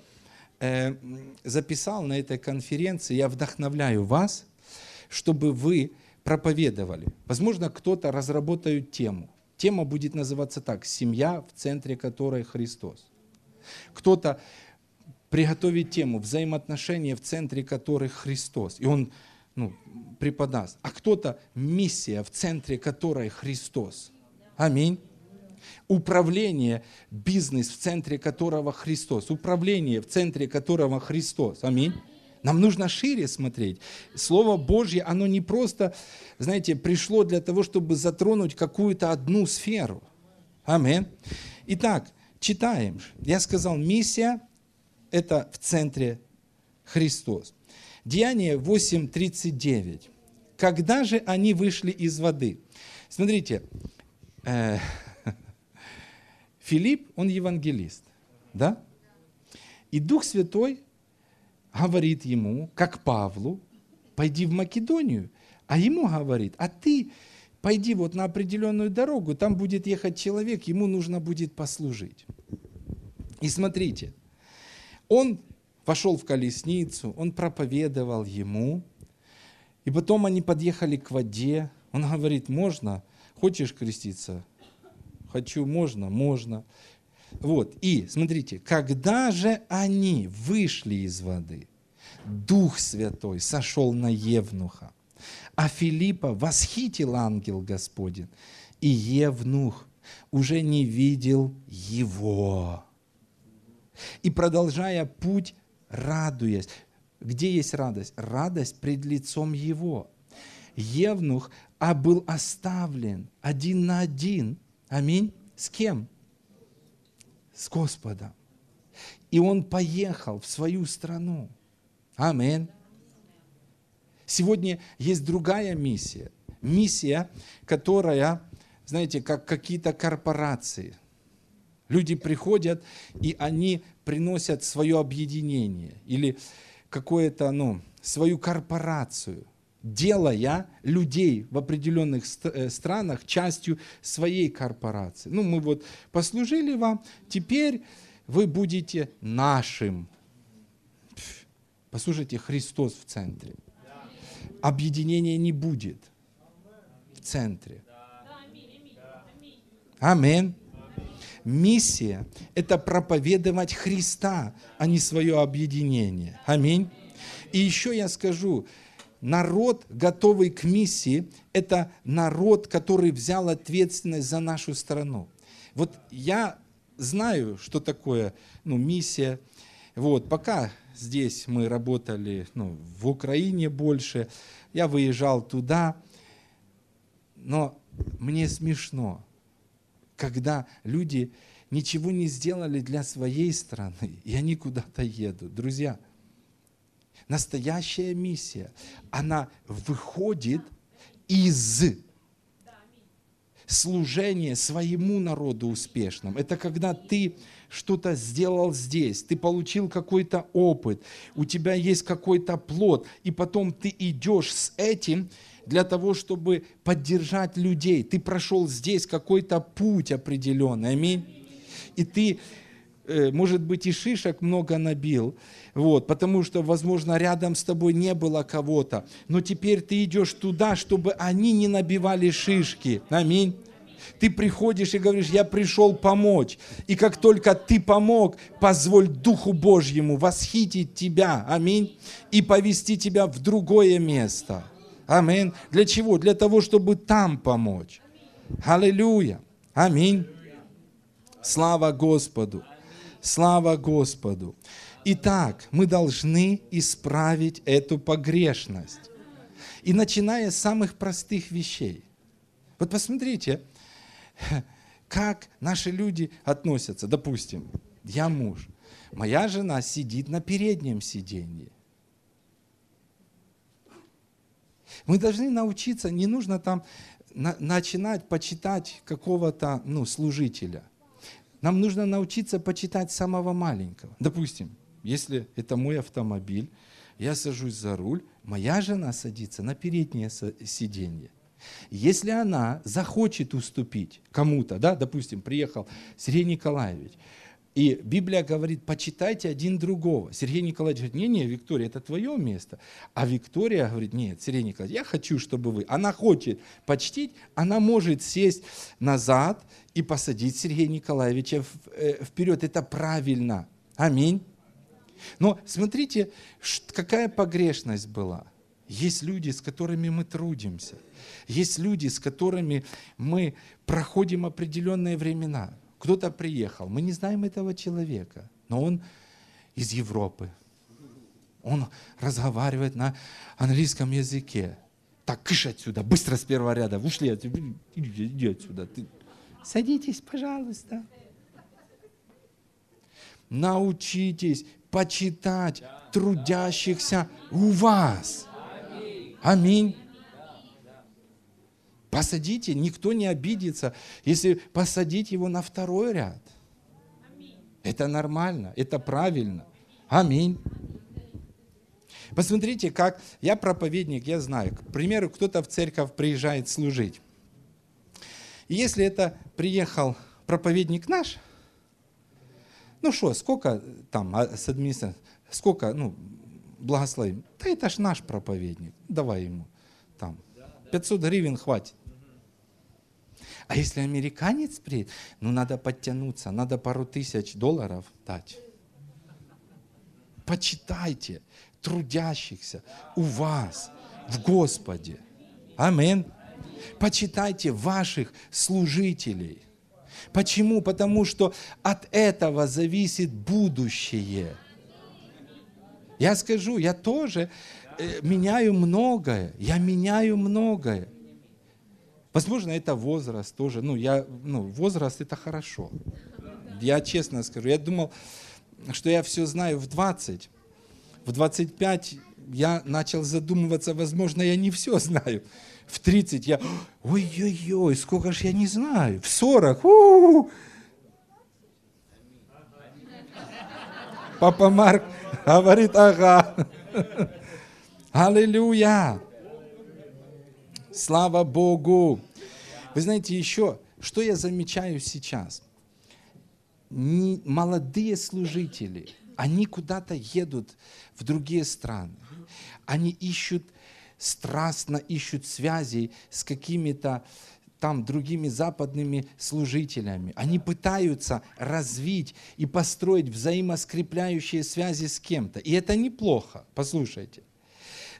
э, записал на этой конференции, я вдохновляю вас – чтобы вы проповедовали. Возможно, кто-то разработает тему. Тема будет называться так, семья, в центре которой Христос. Кто-то приготовит тему взаимоотношения, в центре которых Христос. И он ну, преподаст. А кто-то миссия, в центре которой Христос. Аминь. Управление, бизнес, в центре которого Христос. Управление, в центре которого Христос. Аминь. Нам нужно шире смотреть. Слово Божье, оно не просто, знаете, пришло для того, чтобы затронуть какую-то одну сферу. Аминь. Итак, читаем. Я сказал, миссия – это в центре Христос. Деяние 8.39. Когда же они вышли из воды? Смотрите, э, Филипп, он евангелист, да? И Дух Святой говорит ему, как Павлу, пойди в Македонию. А ему говорит, а ты пойди вот на определенную дорогу, там будет ехать человек, ему нужно будет послужить. И смотрите, он пошел в колесницу, он проповедовал ему, и потом они подъехали к воде, он говорит, можно, хочешь креститься? Хочу, можно, можно. Вот, и смотрите, когда же они вышли из воды, Дух Святой сошел на Евнуха, а Филиппа восхитил ангел Господень, и Евнух уже не видел его. И продолжая путь, радуясь. Где есть радость? Радость пред лицом его. Евнух а был оставлен один на один. Аминь. С кем? С Господом. И он поехал в свою страну. Аминь. Сегодня есть другая миссия. Миссия, которая, знаете, как какие-то корпорации. Люди приходят, и они приносят свое объединение или какое-то, ну, свою корпорацию делая людей в определенных э, странах частью своей корпорации. Ну, мы вот послужили вам, теперь вы будете нашим. Послушайте, Христос в центре. Объединения не будет в центре. Аминь. Миссия – это проповедовать Христа, а не свое объединение. Аминь. И еще я скажу, народ, готовый к миссии, это народ, который взял ответственность за нашу страну. Вот я знаю, что такое ну, миссия. Вот, пока здесь мы работали ну, в Украине больше, я выезжал туда, но мне смешно, когда люди ничего не сделали для своей страны, и они куда-то едут. Друзья, Настоящая миссия, она выходит из служения своему народу успешным. Это когда ты что-то сделал здесь, ты получил какой-то опыт, у тебя есть какой-то плод, и потом ты идешь с этим для того, чтобы поддержать людей. Ты прошел здесь какой-то путь определенный. Аминь. И ты Э, может быть, и шишек много набил, вот, потому что, возможно, рядом с тобой не было кого-то. Но теперь ты идешь туда, чтобы они не набивали шишки. Аминь. Ты приходишь и говоришь, я пришел помочь. И как только ты помог, позволь Духу Божьему восхитить тебя, аминь, и повести тебя в другое место. Аминь. Для чего? Для того, чтобы там помочь. Аллилуйя. Аминь. Слава Господу. Слава Господу. Итак, мы должны исправить эту погрешность. И начиная с самых простых вещей. Вот посмотрите, как наши люди относятся. Допустим, я муж, моя жена сидит на переднем сиденье. Мы должны научиться, не нужно там на, начинать почитать какого-то ну, служителя. Нам нужно научиться почитать самого маленького. Допустим, если это мой автомобиль, я сажусь за руль, моя жена садится на переднее сиденье. Если она захочет уступить кому-то, да, допустим, приехал Сергей Николаевич, и Библия говорит, почитайте один другого. Сергей Николаевич говорит, не, не, Виктория, это твое место. А Виктория говорит, нет, Сергей Николаевич, я хочу, чтобы вы. Она хочет почтить, она может сесть назад и посадить Сергея Николаевича э, вперед. Это правильно. Аминь. Но смотрите, какая погрешность была. Есть люди, с которыми мы трудимся. Есть люди, с которыми мы проходим определенные времена. Кто-то приехал, мы не знаем этого человека, но он из Европы. Он разговаривает на английском языке. Так, кыш отсюда, быстро с первого ряда, ушли отсюда, иди, отсюда. Ты... Садитесь, пожалуйста. Научитесь почитать трудящихся у вас. Аминь. Посадите, никто не обидится, если посадить его на второй ряд. Это нормально, это правильно. Аминь. Посмотрите, как я проповедник, я знаю. К примеру, кто-то в церковь приезжает служить. И если это приехал проповедник наш, ну что, сколько там а, с администрацией, сколько, ну, благословим? Да это ж наш проповедник, давай ему там 500 гривен хватит. А если американец приедет, ну надо подтянуться, надо пару тысяч долларов дать. Почитайте трудящихся у вас в Господе. Амин. Почитайте ваших служителей. Почему? Потому что от этого зависит будущее. Я скажу, я тоже э, меняю многое. Я меняю многое. Возможно, это возраст тоже. Ну, я, ну, возраст это хорошо. Я честно скажу, я думал, что я все знаю в 20. В 25 я начал задумываться, возможно, я не все знаю. В 30 я, ой-ой-ой, сколько же я не знаю. В 40, у-у-у. Папа Марк говорит, ага. Аллилуйя. Слава Богу! Вы знаете, еще, что я замечаю сейчас? Молодые служители, они куда-то едут в другие страны. Они ищут, страстно ищут связей с какими-то там другими западными служителями. Они пытаются развить и построить взаимоскрепляющие связи с кем-то. И это неплохо, послушайте.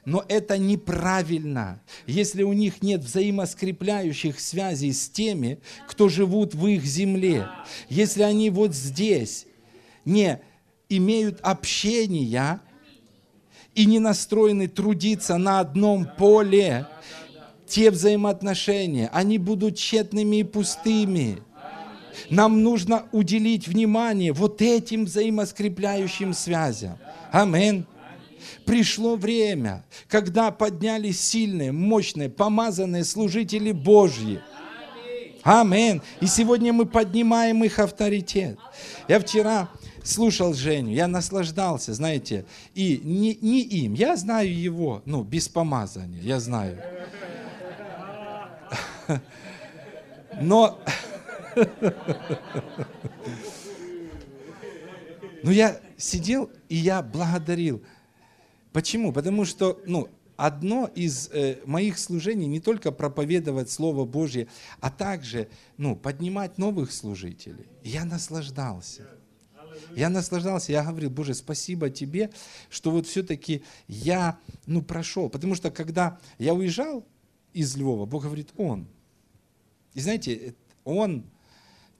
Но это неправильно, если у них нет взаимоскрепляющих связей с теми, кто живут в их земле. Если они вот здесь не имеют общения и не настроены трудиться на одном поле, те взаимоотношения, они будут тщетными и пустыми. Нам нужно уделить внимание вот этим взаимоскрепляющим связям. Аминь пришло время, когда поднялись сильные, мощные, помазанные служители Божьи. Амин. И сегодня мы поднимаем их авторитет. Я вчера слушал Женю, я наслаждался, знаете, и не, не им, я знаю его, ну, без помазания, я знаю. Но, но я сидел и я благодарил Почему? Потому что, ну, одно из э, моих служений не только проповедовать Слово Божье, а также ну, поднимать новых служителей. Я наслаждался. Я наслаждался, я говорил, Боже, спасибо тебе, что вот все-таки я, ну, прошел. Потому что когда я уезжал из Львова, Бог говорит, Он. И знаете, Он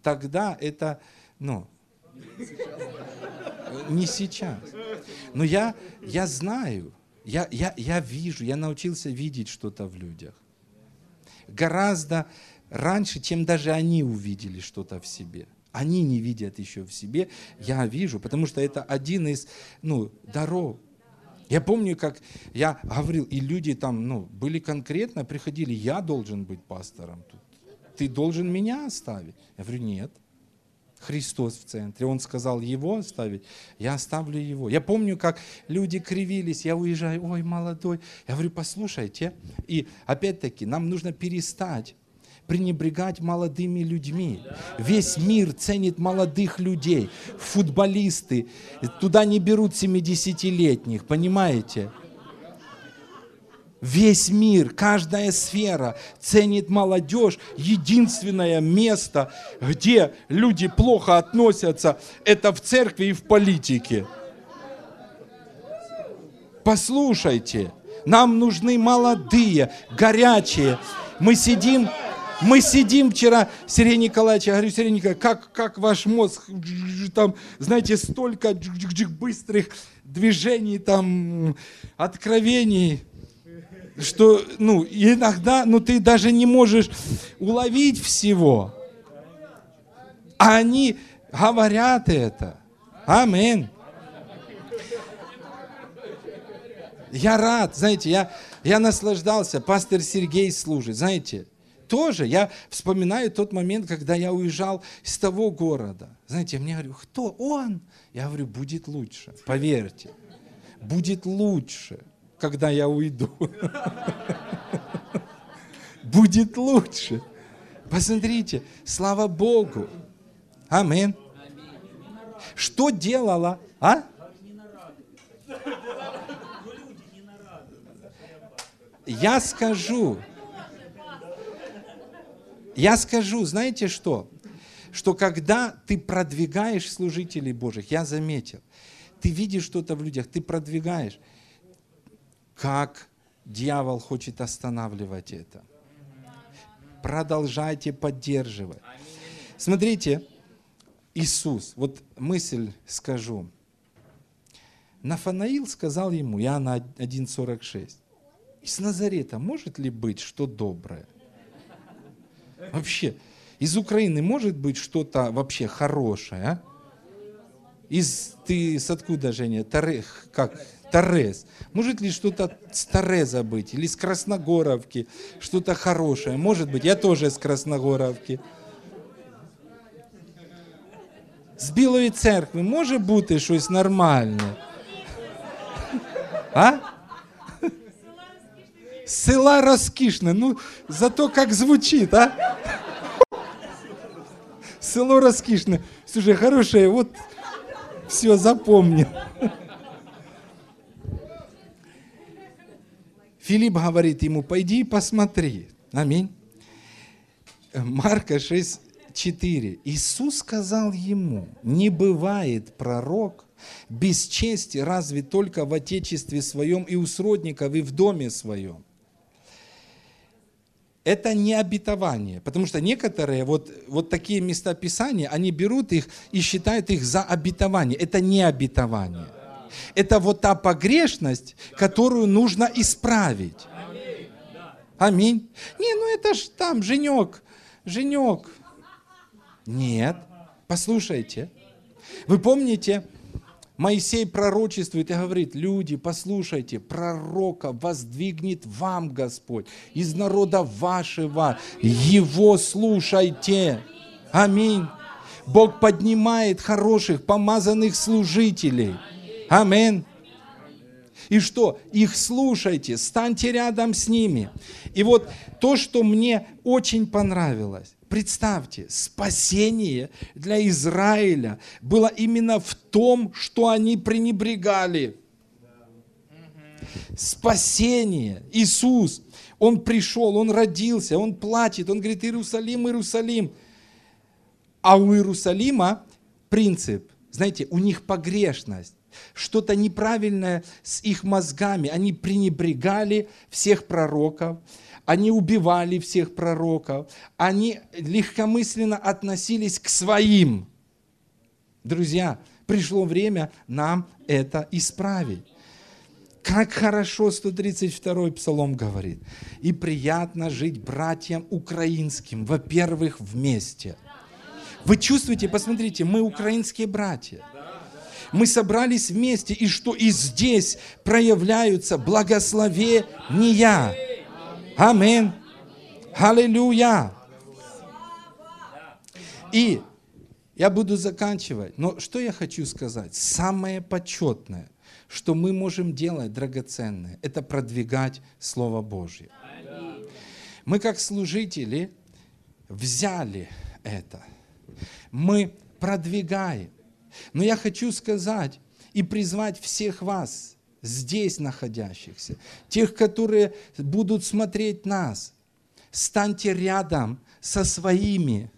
тогда это, ну, не сейчас. Но я, я знаю, я, я, я вижу, я научился видеть что-то в людях. Гораздо раньше, чем даже они увидели что-то в себе. Они не видят еще в себе, я вижу, потому что это один из ну, даров. Я помню, как я говорил, и люди там ну, были конкретно, приходили, я должен быть пастором тут. Ты должен меня оставить. Я говорю, нет. Христос в центре. Он сказал его оставить, я оставлю его. Я помню, как люди кривились, я уезжаю, ой, молодой. Я говорю, послушайте. И опять-таки, нам нужно перестать пренебрегать молодыми людьми. Весь мир ценит молодых людей. Футболисты, туда не берут 70-летних, понимаете? Весь мир, каждая сфера ценит молодежь. Единственное место, где люди плохо относятся, это в церкви и в политике. Послушайте, нам нужны молодые, горячие. Мы сидим мы сидим вчера, Сергей Николаевич, я говорю, Сергей Николаевич, как, как ваш мозг, там, знаете, столько быстрых движений, там, откровений, что, ну, иногда, ну, ты даже не можешь уловить всего. А они говорят это. Амин. Я рад, знаете, я, я наслаждался, пастор Сергей служит, знаете, тоже я вспоминаю тот момент, когда я уезжал из того города. Знаете, мне говорю, кто он? Я говорю, будет лучше, поверьте. Будет лучше, когда я уйду. Будет лучше. Посмотрите, слава Богу. Амин. Что делала, а? Я скажу, я скажу, знаете что? Что когда ты продвигаешь служителей Божьих, я заметил, ты видишь что-то в людях, ты продвигаешь, как дьявол хочет останавливать это. Продолжайте поддерживать. Смотрите, Иисус, вот мысль скажу. Нафанаил сказал ему, Иоанна 1,46, из Назарета может ли быть что доброе? Вообще, из Украины может быть что-то вообще хорошее, а? Из, ты с откуда, Женя? Таре, как? Торез. Может ли что-то с Тореза быть? Или с Красногоровки? Что-то хорошее? Может быть. Я тоже с Красногоровки. З Білої церкви бути щось нормальне? А? Села розкішне, ну зато как звучит, а? Село розкішне. Слушай, хорошее, вот все запомнил. Филипп говорит ему, пойди и посмотри. Аминь. Марка 6, 4. Иисус сказал ему, не бывает пророк без чести разве только в отечестве своем и у сродников, и в доме своем это не обетование, потому что некоторые вот, вот такие места Писания, они берут их и считают их за обетование. Это не обетование. Это вот та погрешность, которую нужно исправить. Аминь. Не, ну это ж там женек, женек. Нет, послушайте. Вы помните, Моисей пророчествует и говорит, люди, послушайте, пророка воздвигнет вам Господь из народа вашего, его слушайте. Аминь. Бог поднимает хороших, помазанных служителей. Аминь. И что? Их слушайте, станьте рядом с ними. И вот то, что мне очень понравилось, Представьте, спасение для Израиля было именно в том, что они пренебрегали. спасение. Иисус, Он пришел, Он родился, Он плачет, Он говорит, Иерусалим, Иерусалим. А у Иерусалима принцип, знаете, у них погрешность что-то неправильное с их мозгами. Они пренебрегали всех пророков, они убивали всех пророков, они легкомысленно относились к своим. Друзья, пришло время нам это исправить. Как хорошо 132-й псалом говорит. И приятно жить братьям украинским, во-первых, вместе. Вы чувствуете, посмотрите, мы украинские братья. Мы собрались вместе, и что и здесь проявляются благословения. Аминь. Аллилуйя. И я буду заканчивать. Но что я хочу сказать? Самое почетное, что мы можем делать драгоценное, это продвигать Слово Божье. Мы как служители взяли это. Мы продвигаем. Но я хочу сказать и призвать всех вас, здесь находящихся, тех, которые будут смотреть нас, станьте рядом со своими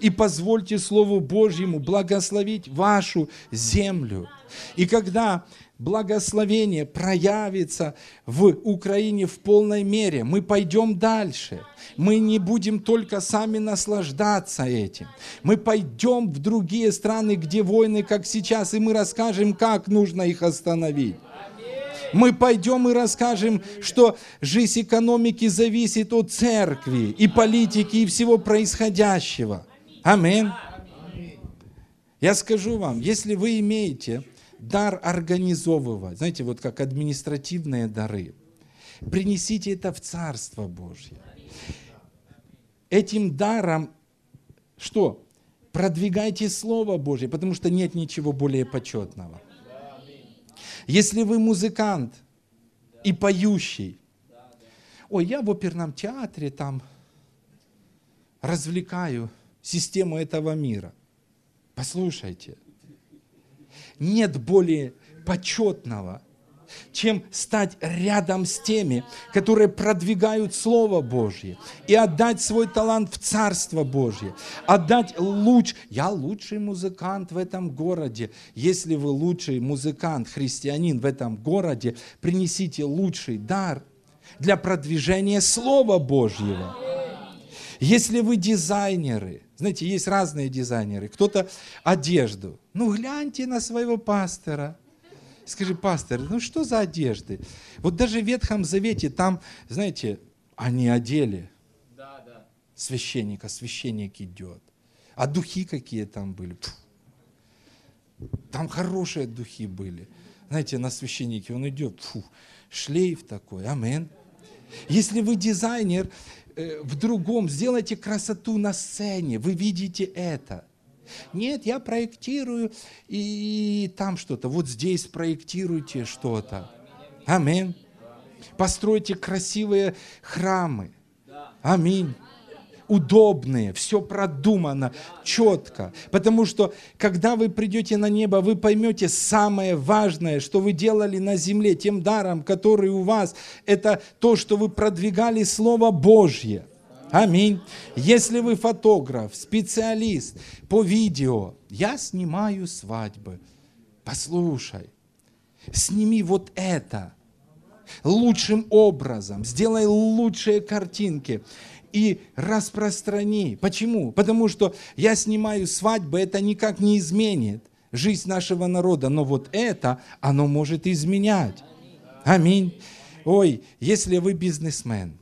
и позвольте Слову Божьему благословить вашу землю. И когда благословение проявится в Украине в полной мере, мы пойдем дальше. Мы не будем только сами наслаждаться этим. Мы пойдем в другие страны, где войны, как сейчас, и мы расскажем, как нужно их остановить. Мы пойдем и расскажем, что жизнь экономики зависит от церкви и политики и всего происходящего. Аминь. Я скажу вам, если вы имеете дар организовывать, знаете, вот как административные дары, принесите это в Царство Божье. Этим даром что? Продвигайте Слово Божье, потому что нет ничего более почетного. Если вы музыкант и поющий, ой, я в оперном театре там развлекаю систему этого мира. Послушайте, нет более почетного, чем стать рядом с теми, которые продвигают Слово Божье, и отдать свой талант в Царство Божье, отдать луч. Я лучший музыкант в этом городе. Если вы лучший музыкант, христианин в этом городе, принесите лучший дар для продвижения Слова Божьего. Если вы дизайнеры, знаете, есть разные дизайнеры, кто-то одежду. Ну, гляньте на своего пастора. Скажи, пастор, ну что за одежды? Вот даже в Ветхом Завете там, знаете, они одели да, да. священника, священник идет. А духи какие там были? Фу. Там хорошие духи были. Знаете, на священнике он идет, фу, шлейф такой, амин. Если вы дизайнер, в другом, сделайте красоту на сцене, вы видите это. Нет, я проектирую и там что-то. Вот здесь проектируйте что-то. Аминь. Постройте красивые храмы. Аминь удобные, все продумано, четко. Потому что, когда вы придете на небо, вы поймете самое важное, что вы делали на земле, тем даром, который у вас, это то, что вы продвигали Слово Божье. Аминь. Если вы фотограф, специалист по видео, я снимаю свадьбы. Послушай, сними вот это лучшим образом, сделай лучшие картинки и распространи. Почему? Потому что я снимаю свадьбы, это никак не изменит жизнь нашего народа, но вот это, оно может изменять. Аминь. Ой, если вы бизнесмен,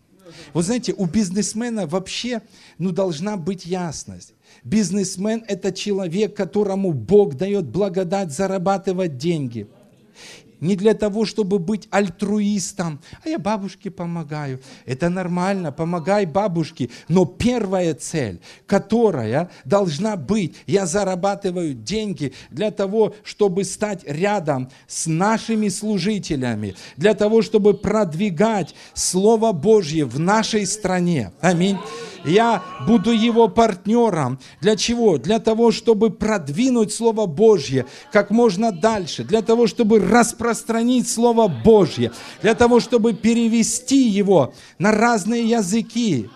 вот знаете, у бизнесмена вообще ну, должна быть ясность. Бизнесмен – это человек, которому Бог дает благодать зарабатывать деньги не для того, чтобы быть альтруистом, а я бабушке помогаю. Это нормально, помогай бабушке. Но первая цель, которая должна быть, я зарабатываю деньги для того, чтобы стать рядом с нашими служителями, для того, чтобы продвигать Слово Божье в нашей стране. Аминь. Я буду его партнером. Для чего? Для того, чтобы продвинуть Слово Божье как можно дальше. Для того, чтобы распространить Слово Божье. Для того, чтобы перевести его на разные языки.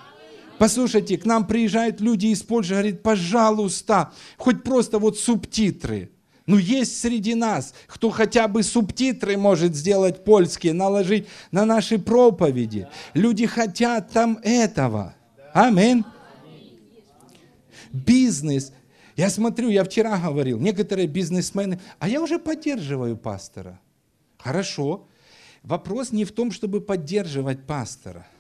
Послушайте, к нам приезжают люди из Польши, говорят, пожалуйста, хоть просто вот субтитры. Ну, есть среди нас, кто хотя бы субтитры может сделать польские, наложить на наши проповеди. Люди хотят там этого. Аминь. Бизнес. Я смотрю, я вчера говорил, некоторые бизнесмены, а я уже поддерживаю пастора. Хорошо. Вопрос не в том, чтобы поддерживать пастора –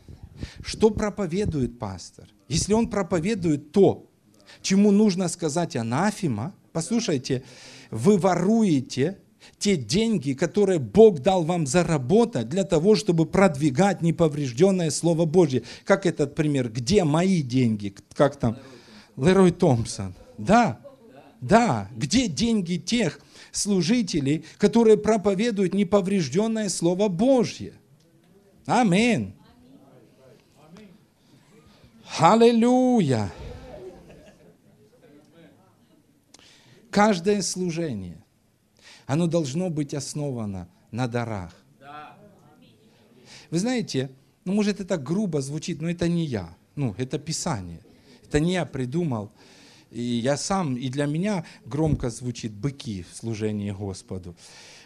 что проповедует пастор? Если он проповедует то, чему нужно сказать анафима, послушайте, вы воруете те деньги, которые Бог дал вам заработать для того, чтобы продвигать неповрежденное Слово Божье. Как этот пример? Где мои деньги? Как там? Лерой Томпсон. Да, да. Где деньги тех служителей, которые проповедуют неповрежденное Слово Божье? Аминь. Аллилуйя! Каждое служение, оно должно быть основано на дарах. Вы знаете, ну может это грубо звучит, но это не я. Ну, это Писание. Это не я придумал. И я сам, и для меня громко звучит быки в служении Господу.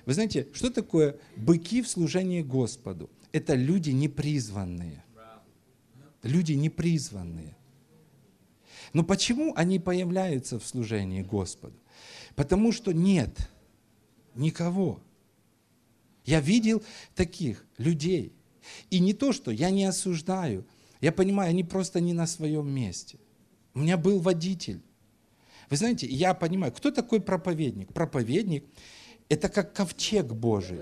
Вы знаете, что такое быки в служении Господу? Это люди непризванные люди непризванные. Но почему они появляются в служении Господу? Потому что нет никого. Я видел таких людей. И не то, что я не осуждаю. Я понимаю, они просто не на своем месте. У меня был водитель. Вы знаете, я понимаю, кто такой проповедник? Проповедник – это как ковчег Божий.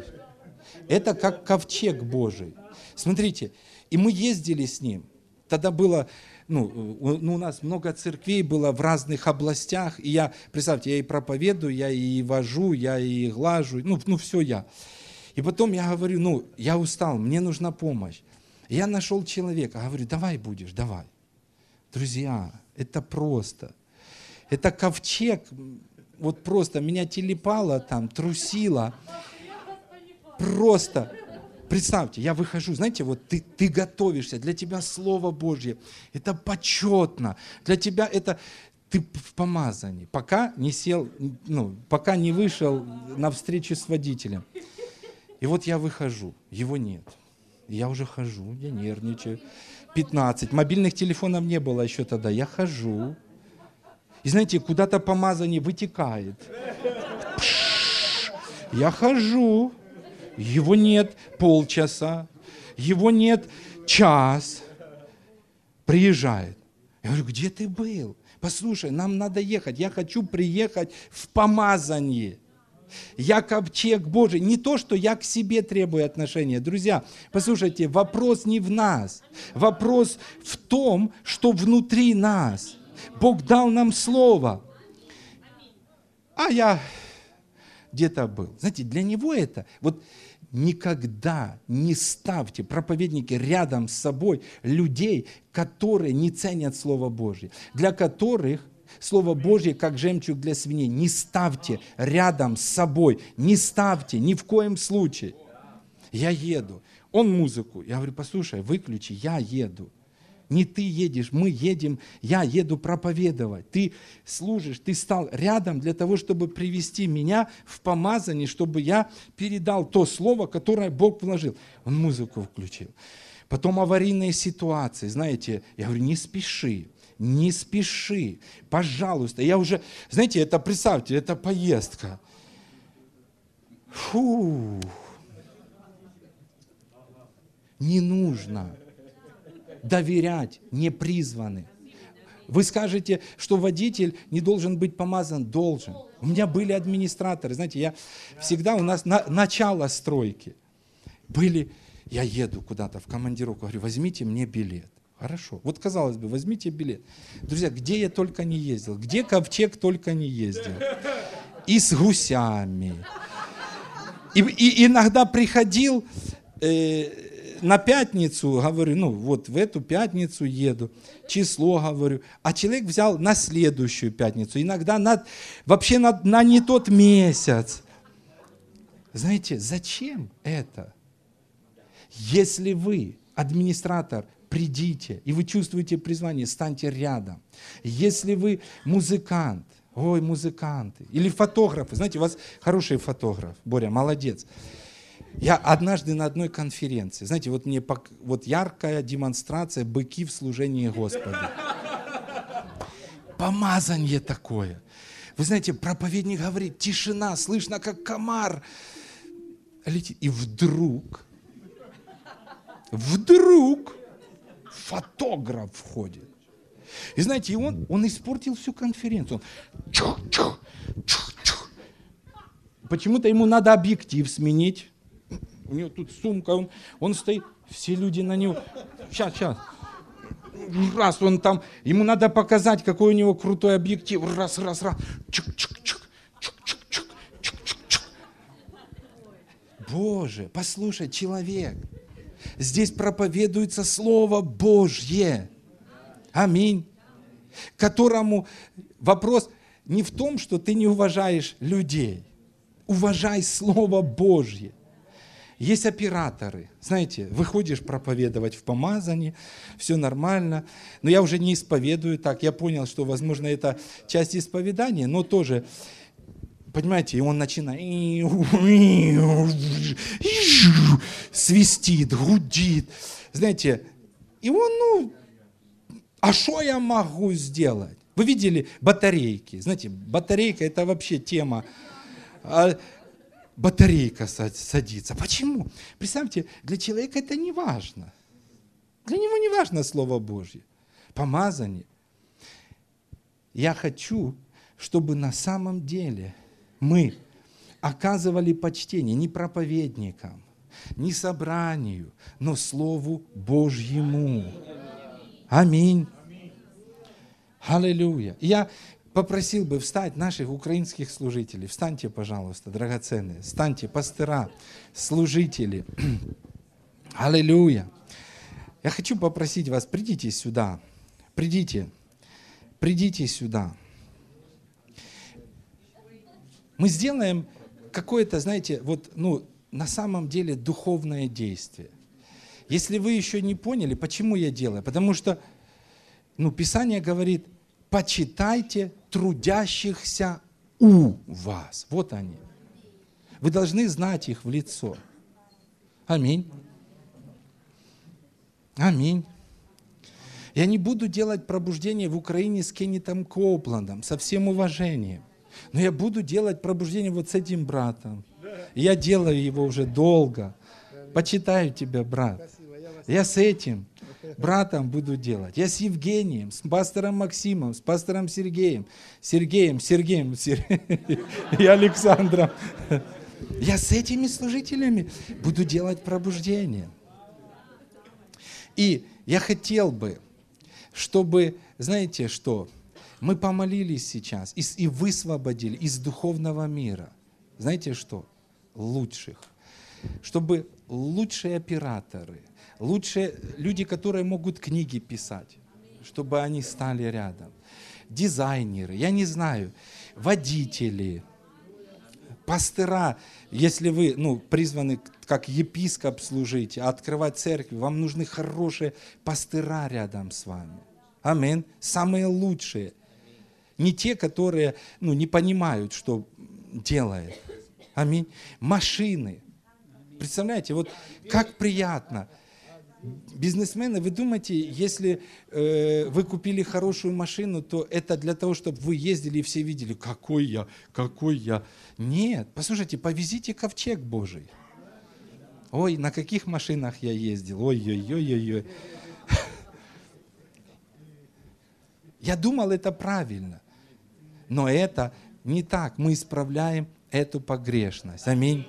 Это как ковчег Божий. Смотрите, и мы ездили с ним. Тогда было, ну, ну, у нас много церквей было в разных областях, и я, представьте, я и проповедую, я и вожу, я и глажу, ну, ну все я. И потом я говорю, ну, я устал, мне нужна помощь. Я нашел человека, говорю, давай будешь, давай. Друзья, это просто. Это ковчег, вот просто меня телепало там, трусило. Просто Представьте, я выхожу, знаете, вот ты, ты готовишься, для тебя Слово Божье, это почетно, для тебя это, ты в помазании, пока не сел, ну, пока не вышел на встречу с водителем. И вот я выхожу, его нет. Я уже хожу, я нервничаю. 15. Мобильных телефонов не было еще тогда. Я хожу. И знаете, куда-то помазание вытекает. Я хожу. Его нет полчаса, его нет час. Приезжает. Я говорю, где ты был? Послушай, нам надо ехать. Я хочу приехать в помазание. Я ковчег Божий. Не то, что я к себе требую отношения. Друзья, послушайте, вопрос не в нас. Вопрос в том, что внутри нас. Бог дал нам слово. А я где-то был. Знаете, для него это, вот никогда не ставьте, проповедники, рядом с собой людей, которые не ценят Слово Божье, для которых Слово Божье, как жемчуг для свиней. Не ставьте рядом с собой, не ставьте ни в коем случае. Я еду, он музыку. Я говорю, послушай, выключи, я еду. Не ты едешь, мы едем, я еду проповедовать. Ты служишь, ты стал рядом для того, чтобы привести меня в помазание, чтобы я передал то слово, которое Бог вложил. Он музыку включил. Потом аварийные ситуации, знаете, я говорю, не спеши, не спеши, пожалуйста. Я уже, знаете, это представьте, это поездка. Фу. Не нужно доверять не призваны. Вы скажете, что водитель не должен быть помазан? Должен. У меня были администраторы. Знаете, я всегда у нас на, начало стройки. Были, я еду куда-то в командировку, говорю, возьмите мне билет. Хорошо. Вот казалось бы, возьмите билет. Друзья, где я только не ездил, где ковчег только не ездил. И с гусями. И, и иногда приходил, э, на пятницу, говорю, ну вот в эту пятницу еду, число говорю, а человек взял на следующую пятницу, иногда на, вообще на, на не тот месяц. Знаете, зачем это? Если вы, администратор, придите, и вы чувствуете призвание, станьте рядом. Если вы музыкант, ой, музыканты, или фотографы, знаете, у вас хороший фотограф, Боря, молодец. Я однажды на одной конференции, знаете, вот мне вот яркая демонстрация быки в служении Господа. Помазание такое. Вы знаете, проповедник говорит, тишина, слышно, как комар летит. И вдруг, вдруг фотограф входит. И знаете, и он, он испортил всю конференцию. Он чух, чух, чух, чух. Почему-то ему надо объектив сменить. У него тут сумка, он, он стоит, все люди на него. Сейчас, сейчас. Раз он там, ему надо показать, какой у него крутой объектив. Раз, раз, раз. Чук, чук, чук. Чук, чук, чук. Чук, чук. Боже, послушай, человек, Здесь проповедуется Слово Божье. Аминь. Которому вопрос не в том, что ты не уважаешь людей. Уважай Слово Божье. Есть операторы. Знаете, выходишь проповедовать в помазании, все нормально. Но я уже не исповедую так. Я понял, что, возможно, это часть исповедания, но тоже Понимаете, и он начинает свистит, гудит. Знаете, и он, ну, а что я могу сделать? Вы видели батарейки? Знаете, батарейка это вообще тема. Батарейка садится. Почему? Представьте, для человека это не важно. Для него не важно Слово Божье. Помазание. Я хочу, чтобы на самом деле мы оказывали почтение не проповедникам, не собранию, но Слову Божьему. Аминь. Аллилуйя. Я попросил бы встать наших украинских служителей. Встаньте, пожалуйста, драгоценные. Встаньте, пастыра, служители. Аллилуйя. Я хочу попросить вас, придите сюда. Придите. Придите сюда мы сделаем какое-то, знаете, вот, ну, на самом деле духовное действие. Если вы еще не поняли, почему я делаю, потому что, ну, Писание говорит, почитайте трудящихся у вас. Вот они. Вы должны знать их в лицо. Аминь. Аминь. Я не буду делать пробуждение в Украине с Кеннетом Копландом, со всем уважением. Но я буду делать пробуждение вот с этим братом. Я делаю его уже долго. Почитаю тебя, брат. Я с этим братом буду делать. Я с Евгением, с пастором Максимом, с пастором Сергеем, Сергеем, Сергеем, Сергеем и Александром. Я с этими служителями буду делать пробуждение. И я хотел бы, чтобы, знаете что, мы помолились сейчас и, и высвободили из духовного мира. Знаете что? Лучших. Чтобы лучшие операторы, лучшие люди, которые могут книги писать, чтобы они стали рядом. Дизайнеры, я не знаю, водители, пастыра, если вы ну, призваны как епископ служить, открывать церковь, вам нужны хорошие пастыра рядом с вами. Аминь. Самые лучшие – не те, которые ну, не понимают, что делает. Аминь. Машины. Представляете, вот как приятно. Бизнесмены, вы думаете, если э, вы купили хорошую машину, то это для того, чтобы вы ездили и все видели, какой я, какой я. Нет, послушайте, повезите ковчег Божий. Ой, на каких машинах я ездил, ой-ой-ой-ой-ой. Я думал, это правильно. Но это не так. Мы исправляем эту погрешность. Аминь.